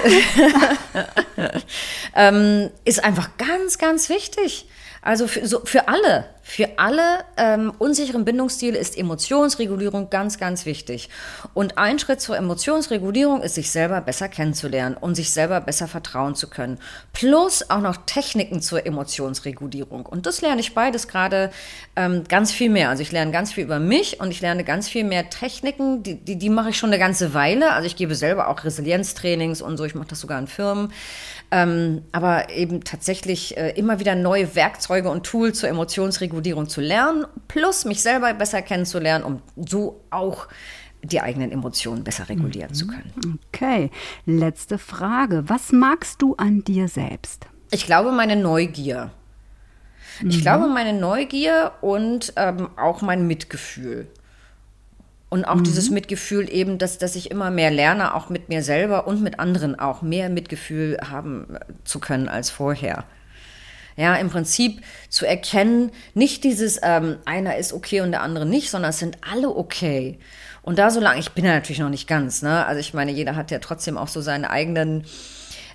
ähm, ist einfach ganz, ganz wichtig. Also für, so, für alle, für alle ähm, unsicheren Bindungsstile ist Emotionsregulierung ganz, ganz wichtig. Und ein Schritt zur Emotionsregulierung ist, sich selber besser kennenzulernen und sich selber besser vertrauen zu können. Plus auch noch Techniken zur Emotionsregulierung. Und das lerne ich beides gerade ähm, ganz viel mehr. Also ich lerne ganz viel über mich und ich lerne ganz viel mehr Techniken, die, die, die mache ich schon eine ganze Weile. Also ich gebe selber auch Resilienztrainings und so, ich mache das sogar in Firmen. Ähm, aber eben tatsächlich äh, immer wieder neue Werkzeuge und Tools zur Emotionsregulierung zu lernen, plus mich selber besser kennenzulernen, um so auch die eigenen Emotionen besser regulieren mhm. zu können. Okay, letzte Frage. Was magst du an dir selbst? Ich glaube, meine Neugier. Ich mhm. glaube, meine Neugier und ähm, auch mein Mitgefühl. Und auch mhm. dieses Mitgefühl eben, dass, dass ich immer mehr lerne, auch mit mir selber und mit anderen auch mehr Mitgefühl haben zu können als vorher. Ja, im Prinzip zu erkennen, nicht dieses, ähm, einer ist okay und der andere nicht, sondern es sind alle okay. Und da so lange, ich bin ja natürlich noch nicht ganz, ne? Also ich meine, jeder hat ja trotzdem auch so seine eigenen,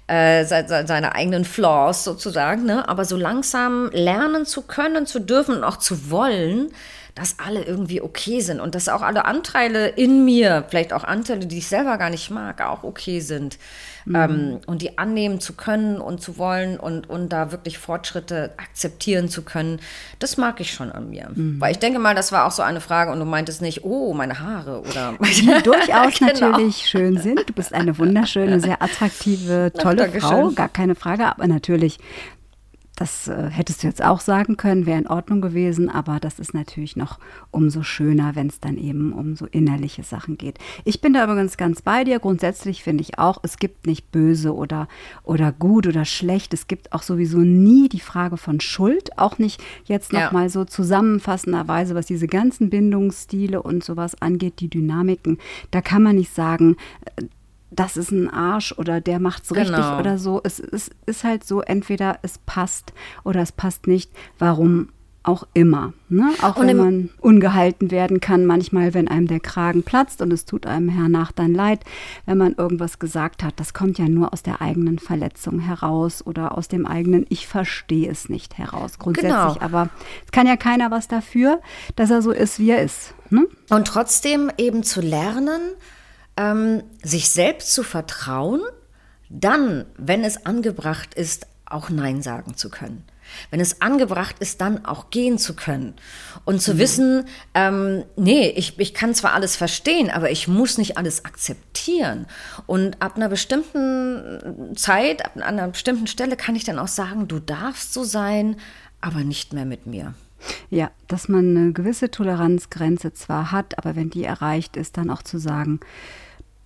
äh, seine eigenen Flaws sozusagen, ne? Aber so langsam lernen zu können, zu dürfen und auch zu wollen, dass alle irgendwie okay sind und dass auch alle Anteile in mir, vielleicht auch Anteile, die ich selber gar nicht mag, auch okay sind. Mhm. Ähm, und die annehmen zu können und zu wollen und, und da wirklich Fortschritte akzeptieren zu können, das mag ich schon an mir. Mhm. Weil ich denke mal, das war auch so eine Frage und du meintest nicht, oh, meine Haare oder. <laughs> Die durchaus <laughs> genau. natürlich schön sind. Du bist eine wunderschöne, sehr attraktive, tolle Ach, Frau, gar keine Frage, aber natürlich das äh, hättest du jetzt auch sagen können, wäre in Ordnung gewesen, aber das ist natürlich noch umso schöner, wenn es dann eben um so innerliche Sachen geht. Ich bin da übrigens ganz bei dir. Grundsätzlich finde ich auch, es gibt nicht böse oder, oder gut oder schlecht. Es gibt auch sowieso nie die Frage von Schuld. Auch nicht jetzt nochmal ja. so zusammenfassenderweise, was diese ganzen Bindungsstile und sowas angeht, die Dynamiken. Da kann man nicht sagen, äh, das ist ein Arsch oder der macht's genau. richtig oder so. Es, es ist halt so, entweder es passt oder es passt nicht. Warum auch immer. Ne? Auch und wenn man ungehalten werden kann, manchmal, wenn einem der Kragen platzt und es tut einem hernach dann leid, wenn man irgendwas gesagt hat. Das kommt ja nur aus der eigenen Verletzung heraus oder aus dem eigenen Ich verstehe es nicht heraus. Grundsätzlich, genau. aber es kann ja keiner was dafür, dass er so ist, wie er ist. Ne? Und trotzdem eben zu lernen, ähm, sich selbst zu vertrauen, dann, wenn es angebracht ist, auch Nein sagen zu können. Wenn es angebracht ist, dann auch gehen zu können und zu mhm. wissen, ähm, nee, ich, ich kann zwar alles verstehen, aber ich muss nicht alles akzeptieren. Und ab einer bestimmten Zeit, ab einer bestimmten Stelle kann ich dann auch sagen, du darfst so sein, aber nicht mehr mit mir. Ja, dass man eine gewisse Toleranzgrenze zwar hat, aber wenn die erreicht ist, dann auch zu sagen,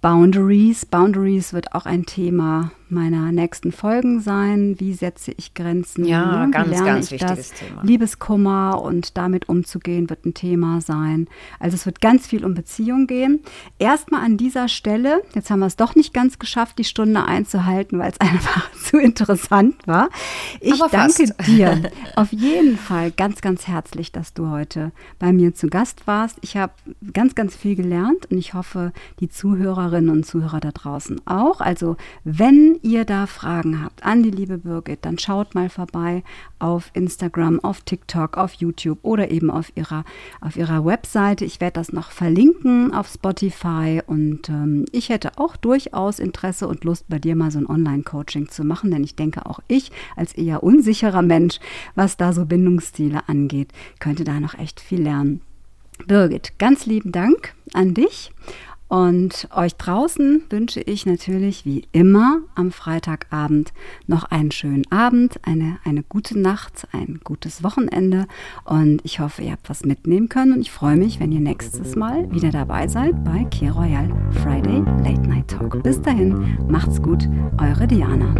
Boundaries. Boundaries wird auch ein Thema meiner nächsten Folgen sein. Wie setze ich Grenzen? Ja, Wie ganz, ganz wichtiges das? Thema. Liebeskummer und damit umzugehen wird ein Thema sein. Also es wird ganz viel um Beziehung gehen. Erstmal an dieser Stelle, jetzt haben wir es doch nicht ganz geschafft, die Stunde einzuhalten, weil es <laughs> einfach zu interessant war. Ich Aber danke fast. dir <laughs> auf jeden Fall ganz, ganz herzlich, dass du heute bei mir zu Gast warst. Ich habe ganz, ganz viel gelernt und ich hoffe, die Zuhörerinnen und Zuhörer da draußen auch. Also wenn ihr da Fragen habt an die liebe Birgit, dann schaut mal vorbei auf Instagram, auf TikTok, auf YouTube oder eben auf ihrer, auf ihrer Webseite. Ich werde das noch verlinken auf Spotify und ähm, ich hätte auch durchaus Interesse und Lust, bei dir mal so ein Online-Coaching zu machen, denn ich denke auch ich als eher unsicherer Mensch, was da so Bindungsstile angeht, könnte da noch echt viel lernen. Birgit, ganz lieben Dank an dich und euch draußen wünsche ich natürlich wie immer am Freitagabend noch einen schönen Abend, eine, eine gute Nacht, ein gutes Wochenende. Und ich hoffe, ihr habt was mitnehmen können. Und ich freue mich, wenn ihr nächstes Mal wieder dabei seid bei Key Royal Friday Late Night Talk. Bis dahin, macht's gut, eure Diana.